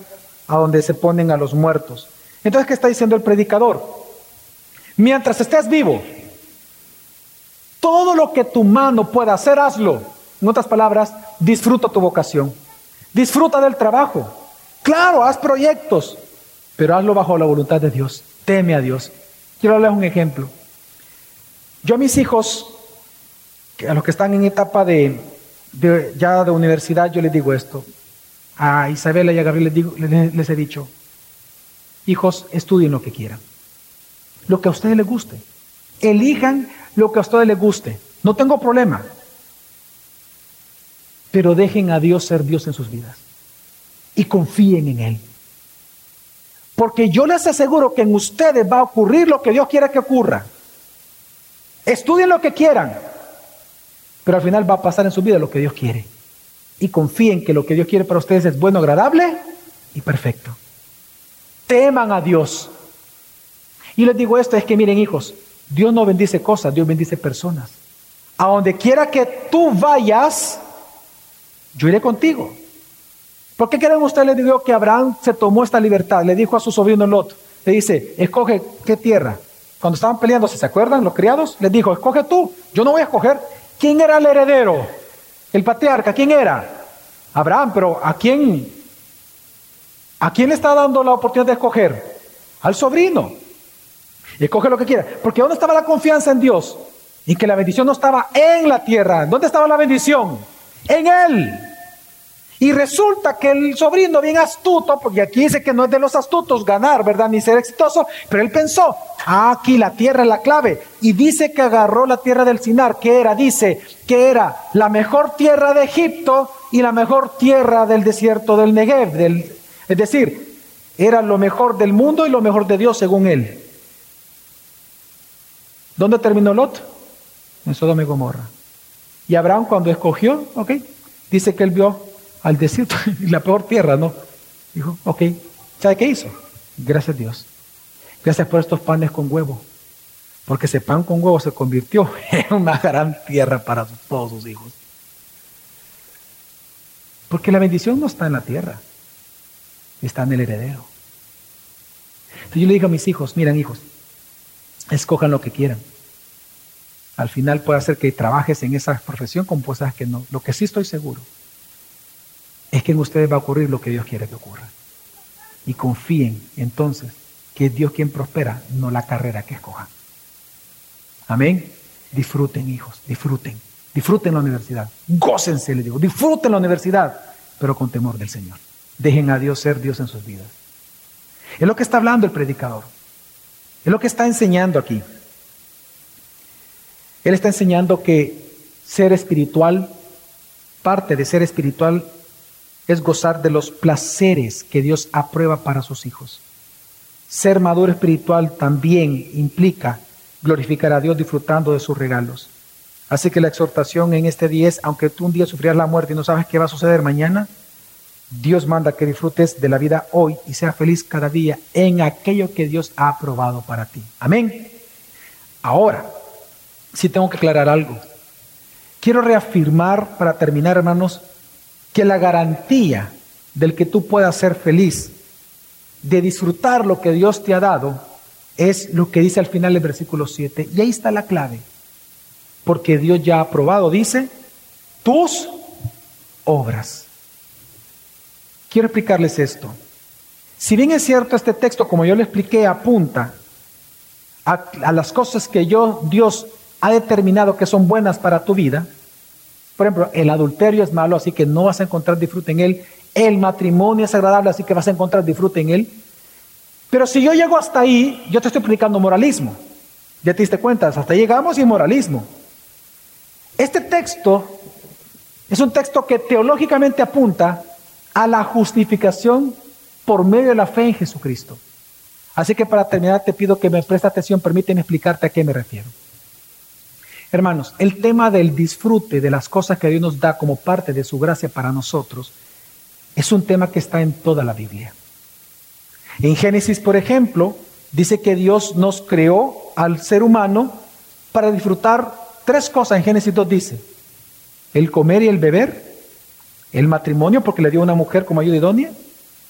a donde se ponen a los muertos. Entonces, ¿qué está diciendo el predicador? Mientras estés vivo, todo lo que tu mano pueda hacer, hazlo. En otras palabras, disfruta tu vocación. Disfruta del trabajo. Claro, haz proyectos, pero hazlo bajo la voluntad de Dios. Teme a Dios. Quiero darles un ejemplo. Yo a mis hijos, a los que están en etapa de, ya de universidad, yo les digo esto. A Isabela y a Gabriel les, digo, les he dicho, hijos, estudien lo que quieran. Lo que a ustedes les guste. Elijan lo que a ustedes les guste. No tengo problema. Pero dejen a Dios ser Dios en sus vidas. Y confíen en Él. Porque yo les aseguro que en ustedes va a ocurrir lo que Dios quiere que ocurra. Estudien lo que quieran. Pero al final va a pasar en su vida lo que Dios quiere. Y confíen que lo que Dios quiere para ustedes es bueno, agradable y perfecto. Teman a Dios. Y les digo esto, es que miren hijos, Dios no bendice cosas, Dios bendice personas. A donde quiera que tú vayas, yo iré contigo. ¿Por qué creen ustedes, le digo que Abraham se tomó esta libertad? Le dijo a su sobrino Lot, le dice, escoge qué tierra. Cuando estaban peleando, ¿se acuerdan los criados? Les dijo, escoge tú, yo no voy a escoger. ¿Quién era el heredero? El patriarca, ¿quién era? Abraham, pero ¿a quién? ¿A quién le está dando la oportunidad de escoger? Al sobrino. Y escoge lo que quiera. Porque ¿dónde estaba la confianza en Dios? Y que la bendición no estaba en la tierra. ¿Dónde estaba la bendición? En Él. Y resulta que el sobrino, bien astuto, porque aquí dice que no es de los astutos ganar, ¿verdad? Ni ser exitoso, pero él pensó, ah, aquí la tierra es la clave. Y dice que agarró la tierra del Sinar, que era, dice, que era la mejor tierra de Egipto y la mejor tierra del desierto del Negev. Es decir, era lo mejor del mundo y lo mejor de Dios según él. ¿Dónde terminó Lot? En Sodoma y Gomorra. Y Abraham cuando escogió, ok, dice que él vio al desierto, la peor tierra, ¿no? Dijo, ok, ¿sabe qué hizo? Gracias a Dios. Gracias por estos panes con huevo. Porque ese pan con huevo se convirtió en una gran tierra para todos sus hijos. Porque la bendición no está en la tierra, está en el heredero. Entonces yo le digo a mis hijos, miren hijos, escojan lo que quieran. Al final puede ser que trabajes en esa profesión como cosas que no. Lo que sí estoy seguro es que en ustedes va a ocurrir lo que Dios quiere que ocurra. Y confíen entonces que es Dios quien prospera, no la carrera que escojan. Amén. Disfruten, hijos, disfruten. Disfruten la universidad. Gócense, les digo. Disfruten la universidad, pero con temor del Señor. Dejen a Dios ser Dios en sus vidas. Es lo que está hablando el predicador. Es lo que está enseñando aquí. Él está enseñando que ser espiritual, parte de ser espiritual, es gozar de los placeres que Dios aprueba para sus hijos. Ser maduro espiritual también implica glorificar a Dios disfrutando de sus regalos. Así que la exhortación en este día es, aunque tú un día sufrirás la muerte y no sabes qué va a suceder mañana, Dios manda que disfrutes de la vida hoy y sea feliz cada día en aquello que Dios ha aprobado para ti. Amén. Ahora, sí tengo que aclarar algo. Quiero reafirmar para terminar, hermanos, que la garantía del que tú puedas ser feliz, de disfrutar lo que Dios te ha dado, es lo que dice al final del versículo 7. Y ahí está la clave. Porque Dios ya ha aprobado, dice, tus obras. Quiero explicarles esto. Si bien es cierto, este texto, como yo le expliqué, apunta a, las cosas que yo, Dios, ha determinado que son buenas para tu vida. Por ejemplo, el adulterio es malo, así que no vas a encontrar disfrute en él. El matrimonio es agradable, así que vas a encontrar disfrute en él. Pero si yo llego hasta ahí, yo te estoy predicando moralismo. Ya te diste cuenta, hasta ahí llegamos y moralismo. Este texto es un texto que teológicamente apunta a la justificación por medio de la fe en Jesucristo. Así que para terminar te pido que me prestes atención, permíteme explicarte a qué me refiero. Hermanos, el tema del disfrute de las cosas que Dios nos da como parte de su gracia para nosotros es un tema que está en toda la Biblia. En Génesis, por ejemplo, dice que Dios nos creó al ser humano para disfrutar tres cosas. En Génesis 2 dice, el comer y el beber, el matrimonio porque le dio una mujer como ayuda idónea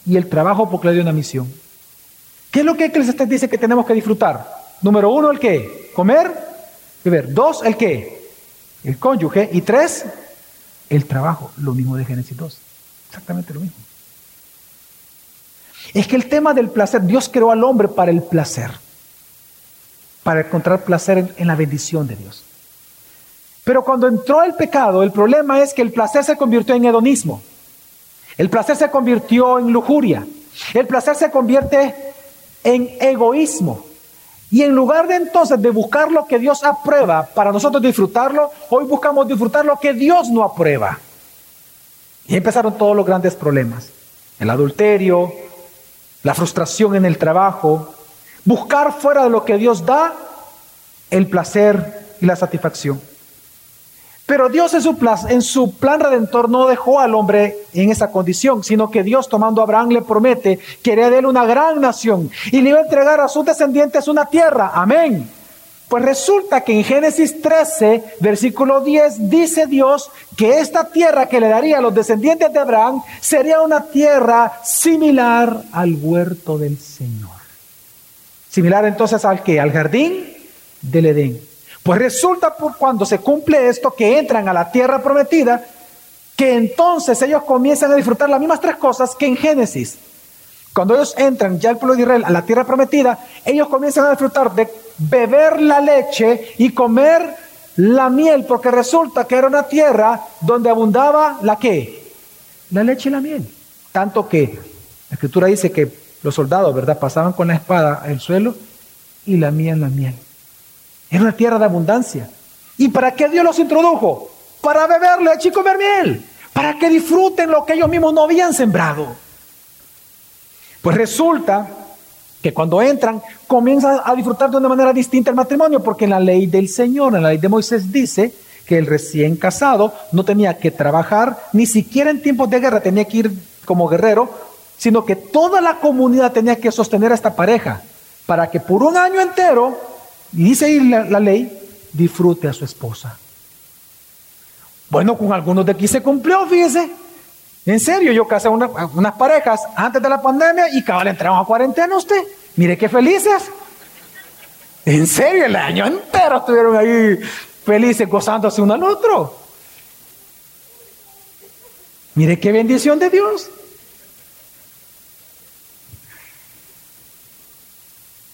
y el trabajo porque le dio una misión. ¿Qué es lo que Eclesiastes dice que tenemos que disfrutar? Número uno, el qué? Comer, Beber. Dos, el qué? El cónyuge. Y tres, el trabajo. Lo mismo de Génesis 2. Exactamente lo mismo. Es que el tema del placer, Dios creó al hombre para el placer, para encontrar placer en, la bendición de Dios. Pero cuando entró el pecado, el problema es que el placer se convirtió en hedonismo. El placer se convirtió en lujuria. El placer se convierte en egoísmo. Y en lugar de entonces de buscar lo que Dios aprueba para nosotros disfrutarlo, hoy buscamos disfrutar lo que Dios no aprueba. Y empezaron todos los grandes problemas. El adulterio, la frustración en el trabajo, buscar fuera de lo que Dios da el placer y la satisfacción. Pero Dios en su, plan, en su plan redentor no dejó al hombre en esa condición, sino que Dios tomando a Abraham le promete que hará de él una gran nación y le iba a entregar a sus descendientes una tierra. Amén. Pues resulta que en Génesis 13, versículo 10, dice Dios que esta tierra que le daría a los descendientes de Abraham sería una tierra similar al huerto del Señor. Similar entonces al que? Al jardín del Edén. Pues resulta por cuando se cumple esto que entran a la tierra prometida, que entonces ellos comienzan a disfrutar las mismas tres cosas que en Génesis. Cuando ellos entran ya el pueblo de Israel a la tierra prometida, ellos comienzan a disfrutar de beber la leche y comer la miel, porque resulta que era una tierra donde abundaba la qué? La leche y la miel. Tanto que la escritura dice que los soldados, ¿verdad? Pasaban con la espada al suelo y la miel, la miel. Era una tierra de abundancia. ¿Y para qué Dios los introdujo? Para beber leche y comer miel. Para que disfruten lo que ellos mismos no habían sembrado. Pues resulta que cuando entran comienzan a disfrutar de una manera distinta el matrimonio, porque en la ley del Señor, en la ley de Moisés dice que el recién casado no tenía que trabajar, ni siquiera en tiempos de guerra tenía que ir como guerrero, sino que toda la comunidad tenía que sostener a esta pareja para que por un año entero y dice ahí la, ley, disfrute a su esposa. Bueno, con algunos de aquí se cumplió, fíjese. En serio, yo casé unas parejas antes de la pandemia y cabal entraron a cuarentena usted. Mire qué felices. En serio, el año entero estuvieron ahí felices, gozándose uno al otro. Mire qué bendición de Dios.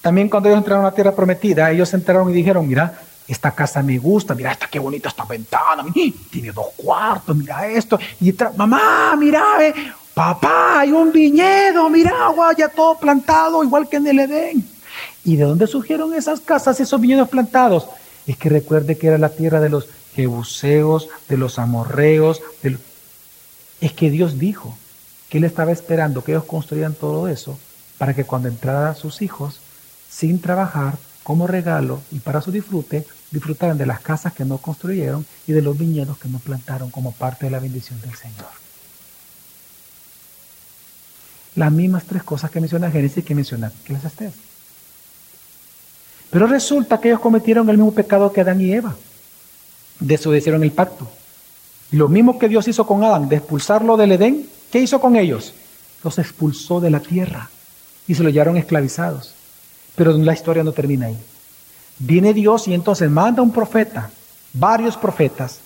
También cuando ellos entraron a la tierra prometida, ellos se enteraron y dijeron, mira, esta casa me gusta, mira, esta qué bonita esta ventana, tiene dos cuartos, mira esto, y mamá, mira, papá, hay un viñedo, mira, ya todo plantado, igual que en el Edén. ¿Y de dónde surgieron esas casas, esos viñedos plantados? Es que recuerde que era la tierra de los jebuseos, de los amorreos, es que Dios dijo que Él estaba esperando que ellos construyeran todo eso para que cuando entraran sus hijos, sin trabajar, como regalo y para su disfrute, disfrutaran de las casas que no construyeron y de los viñedos que no plantaron como parte de la bendición del Señor. Las mismas tres cosas que menciona Génesis y que menciona estés. Pero resulta que ellos cometieron el mismo pecado que Adán y Eva. Desobedecieron el pacto. Lo mismo que Dios hizo con Adán, de expulsarlo del Edén, ¿qué hizo con ellos? Los expulsó de la tierra y se lo llevaron esclavizados. Pero la historia no termina ahí. Viene Dios y entonces manda un profeta, varios profetas,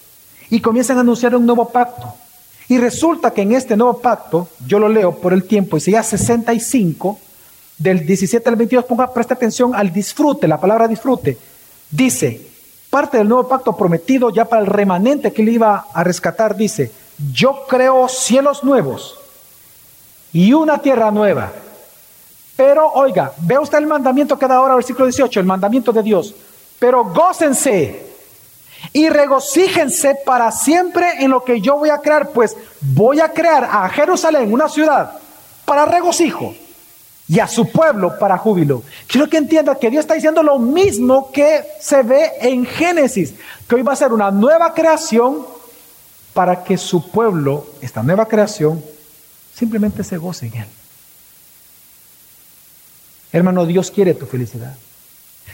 y comienzan a anunciar un nuevo pacto. Y resulta que en este nuevo pacto, yo lo leo por el tiempo, y ya 65, del 17 al 22, ponga, presta atención al disfrute, la palabra disfrute. Dice, parte del nuevo pacto prometido ya para el remanente que le iba a rescatar, dice, yo creo cielos nuevos y una tierra nueva pero oiga, ve usted el mandamiento que da ahora, versículo 18, el mandamiento de Dios. Pero gócense y regocíjense para siempre en lo que yo voy a crear, pues voy a crear a Jerusalén, una ciudad, para regocijo y a su pueblo para júbilo. Quiero que entienda que Dios está diciendo lo mismo que se ve en Génesis, que hoy va a ser una nueva creación para que su pueblo, esta nueva creación, simplemente se goce en él. Hermano, Dios quiere tu felicidad.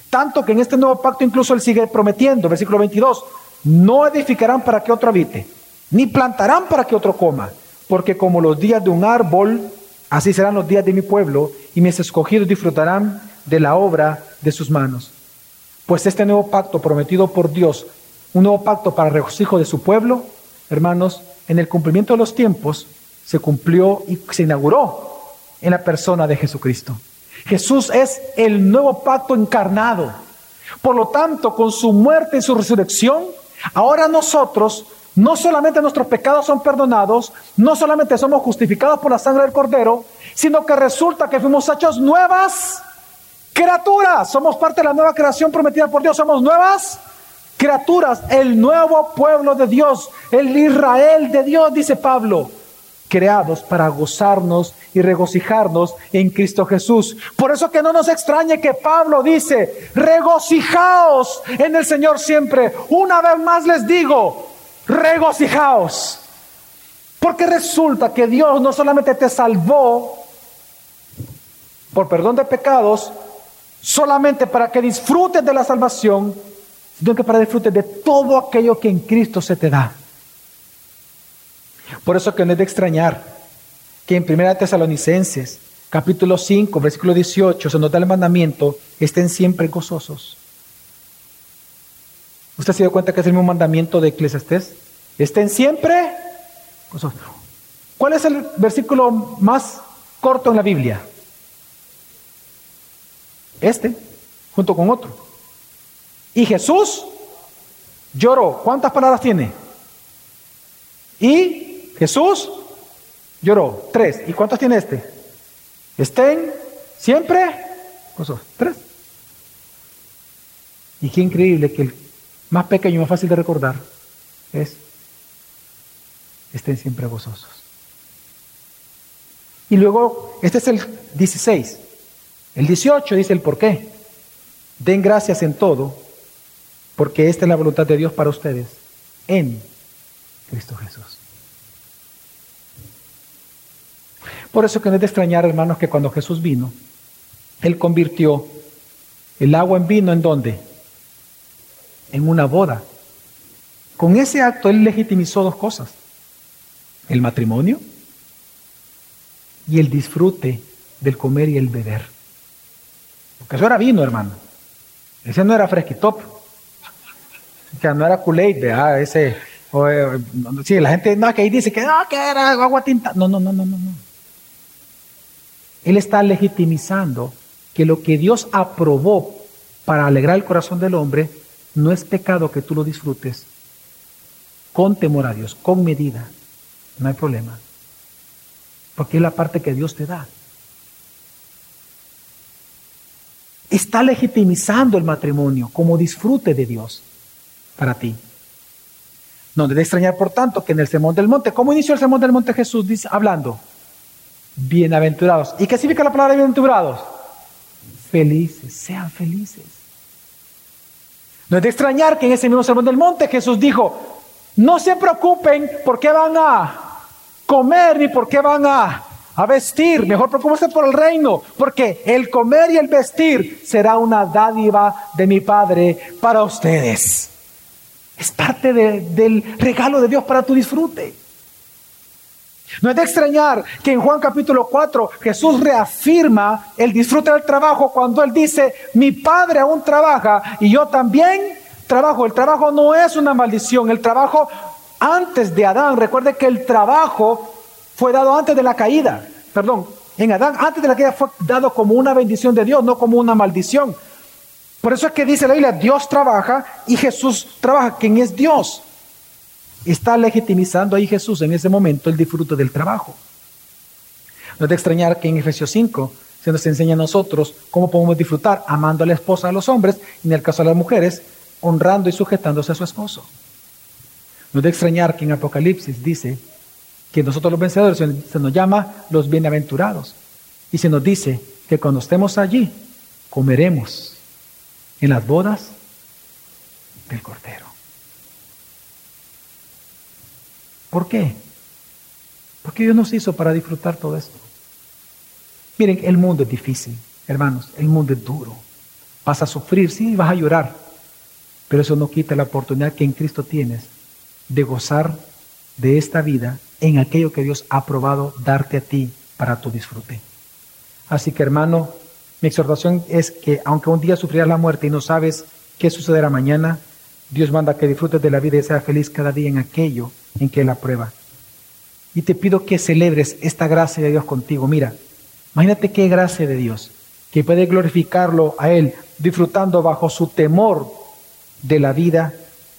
Tanto que en este nuevo pacto incluso Él sigue prometiendo, versículo 22, no edificarán para que otro habite, ni plantarán para que otro coma, porque como los días de un árbol, así serán los días de mi pueblo, y mis escogidos disfrutarán de la obra de sus manos. Pues este nuevo pacto prometido por Dios, un nuevo pacto para regocijo de su pueblo, hermanos, en el cumplimiento de los tiempos, se cumplió y se inauguró en la persona de Jesucristo. Jesús es el nuevo pacto encarnado. Por lo tanto, con su muerte y su resurrección, ahora nosotros, no solamente nuestros pecados son perdonados, no solamente somos justificados por la sangre del Cordero, sino que resulta que fuimos hechos nuevas criaturas. Somos parte de la nueva creación prometida por Dios. Somos nuevas criaturas, el nuevo pueblo de Dios, el Israel de Dios, dice Pablo creados para gozarnos y regocijarnos en Cristo Jesús. Por eso que no nos extrañe que Pablo dice, regocijaos en el Señor siempre. Una vez más les digo, regocijaos. Porque resulta que Dios no solamente te salvó por perdón de pecados, solamente para que disfrutes de la salvación, sino que para disfrutes de todo aquello que en Cristo se te da. Por eso que no es de extrañar que en 1 Tesalonicenses, capítulo 5, versículo 18, se nota el mandamiento, estén siempre gozosos. ¿Usted se dio cuenta que es el mismo mandamiento de Eclesiastés? Estén siempre gozosos. ¿Cuál es el versículo más corto en la Biblia? Este, junto con otro. Y Jesús lloró. ¿Cuántas palabras tiene? Y Jesús lloró. Tres. ¿Y cuántos tiene este? Estén siempre. Tres. Y qué increíble que el más pequeño y más fácil de recordar es estén siempre gozosos. Y luego, este es el 16. El 18 dice el por qué. Den gracias en todo, porque esta es la voluntad de Dios para ustedes en Cristo Jesús. Por eso que no es de extrañar, hermanos, que cuando Jesús vino, Él convirtió el agua en vino en dónde? en una boda. Con ese acto él legitimizó dos cosas. El matrimonio y el disfrute del comer y el beber. Porque eso era vino, hermano. Ese no era fresquitop. Que no era Kool-Aid, Ese, eh, sí, la gente, no, que ahí dice que no, que era agua tinta. No, no, no, no, no, no. Él está legitimizando que lo que Dios aprobó para alegrar el corazón del hombre no es pecado que tú lo disfrutes con temor a Dios, con medida. No hay problema. Porque es la parte que Dios te da. Está legitimizando el matrimonio como disfrute de Dios para ti. No debe extrañar, por tanto, que en el Sermón del Monte, ¿cómo inició el Sermón del Monte Jesús hablando? Bienaventurados. ¿Y qué significa la palabra bienaventurados? Felices, sean felices. No es de extrañar que en ese mismo Sermón del Monte Jesús dijo, no se preocupen por qué van a comer ni por qué van a a vestir, mejor preocúpese por el reino, porque el comer y el vestir será una dádiva de mi Padre para ustedes. Es parte del regalo de Dios para tu disfrute. No es de extrañar que en Juan capítulo 4 Jesús reafirma el disfrute del trabajo cuando Él dice, mi Padre aún trabaja y yo también trabajo. El trabajo no es una maldición, el trabajo antes de Adán, recuerde que el trabajo fue dado antes de la caída. Perdón, en Adán, antes de la caída fue dado como una bendición de Dios, no como una maldición. Por eso es que dice la Biblia, Dios trabaja y Jesús trabaja. ¿Quién es Dios? Está legitimizando ahí Jesús en ese momento el disfrute del trabajo. No es de extrañar que en Efesios 5 se nos enseña a nosotros cómo podemos disfrutar amando a la esposa a los hombres y en el caso de las mujeres honrando y sujetándose a su esposo. No es de extrañar que en Apocalipsis dice que nosotros los vencedores se nos llama los bienaventurados. Y se nos dice que cuando estemos allí, comeremos en las bodas del Cordero. ¿Por qué? Porque Dios nos hizo para disfrutar todo esto. Miren, el mundo es difícil, hermanos, el mundo es duro. Vas a sufrir, sí, vas a llorar, pero eso no quita la oportunidad que en Cristo tienes de gozar de esta vida en aquello que Dios ha probado darte a ti para tu disfrute. Así que hermano, mi exhortación es que aunque un día sufrirás la muerte y no sabes qué sucederá mañana, Dios manda que disfrutes de la vida y sea feliz cada día en aquello en que Él aprueba. Y te pido que celebres esta gracia de Dios contigo. Mira, imagínate qué gracia de Dios, que puede glorificarlo a Él disfrutando bajo su temor de la vida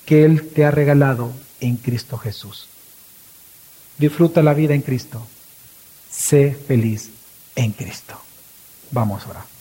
que Él te ha regalado en Cristo Jesús. Disfruta la vida en Cristo. Sé feliz en Cristo. Vamos a orar.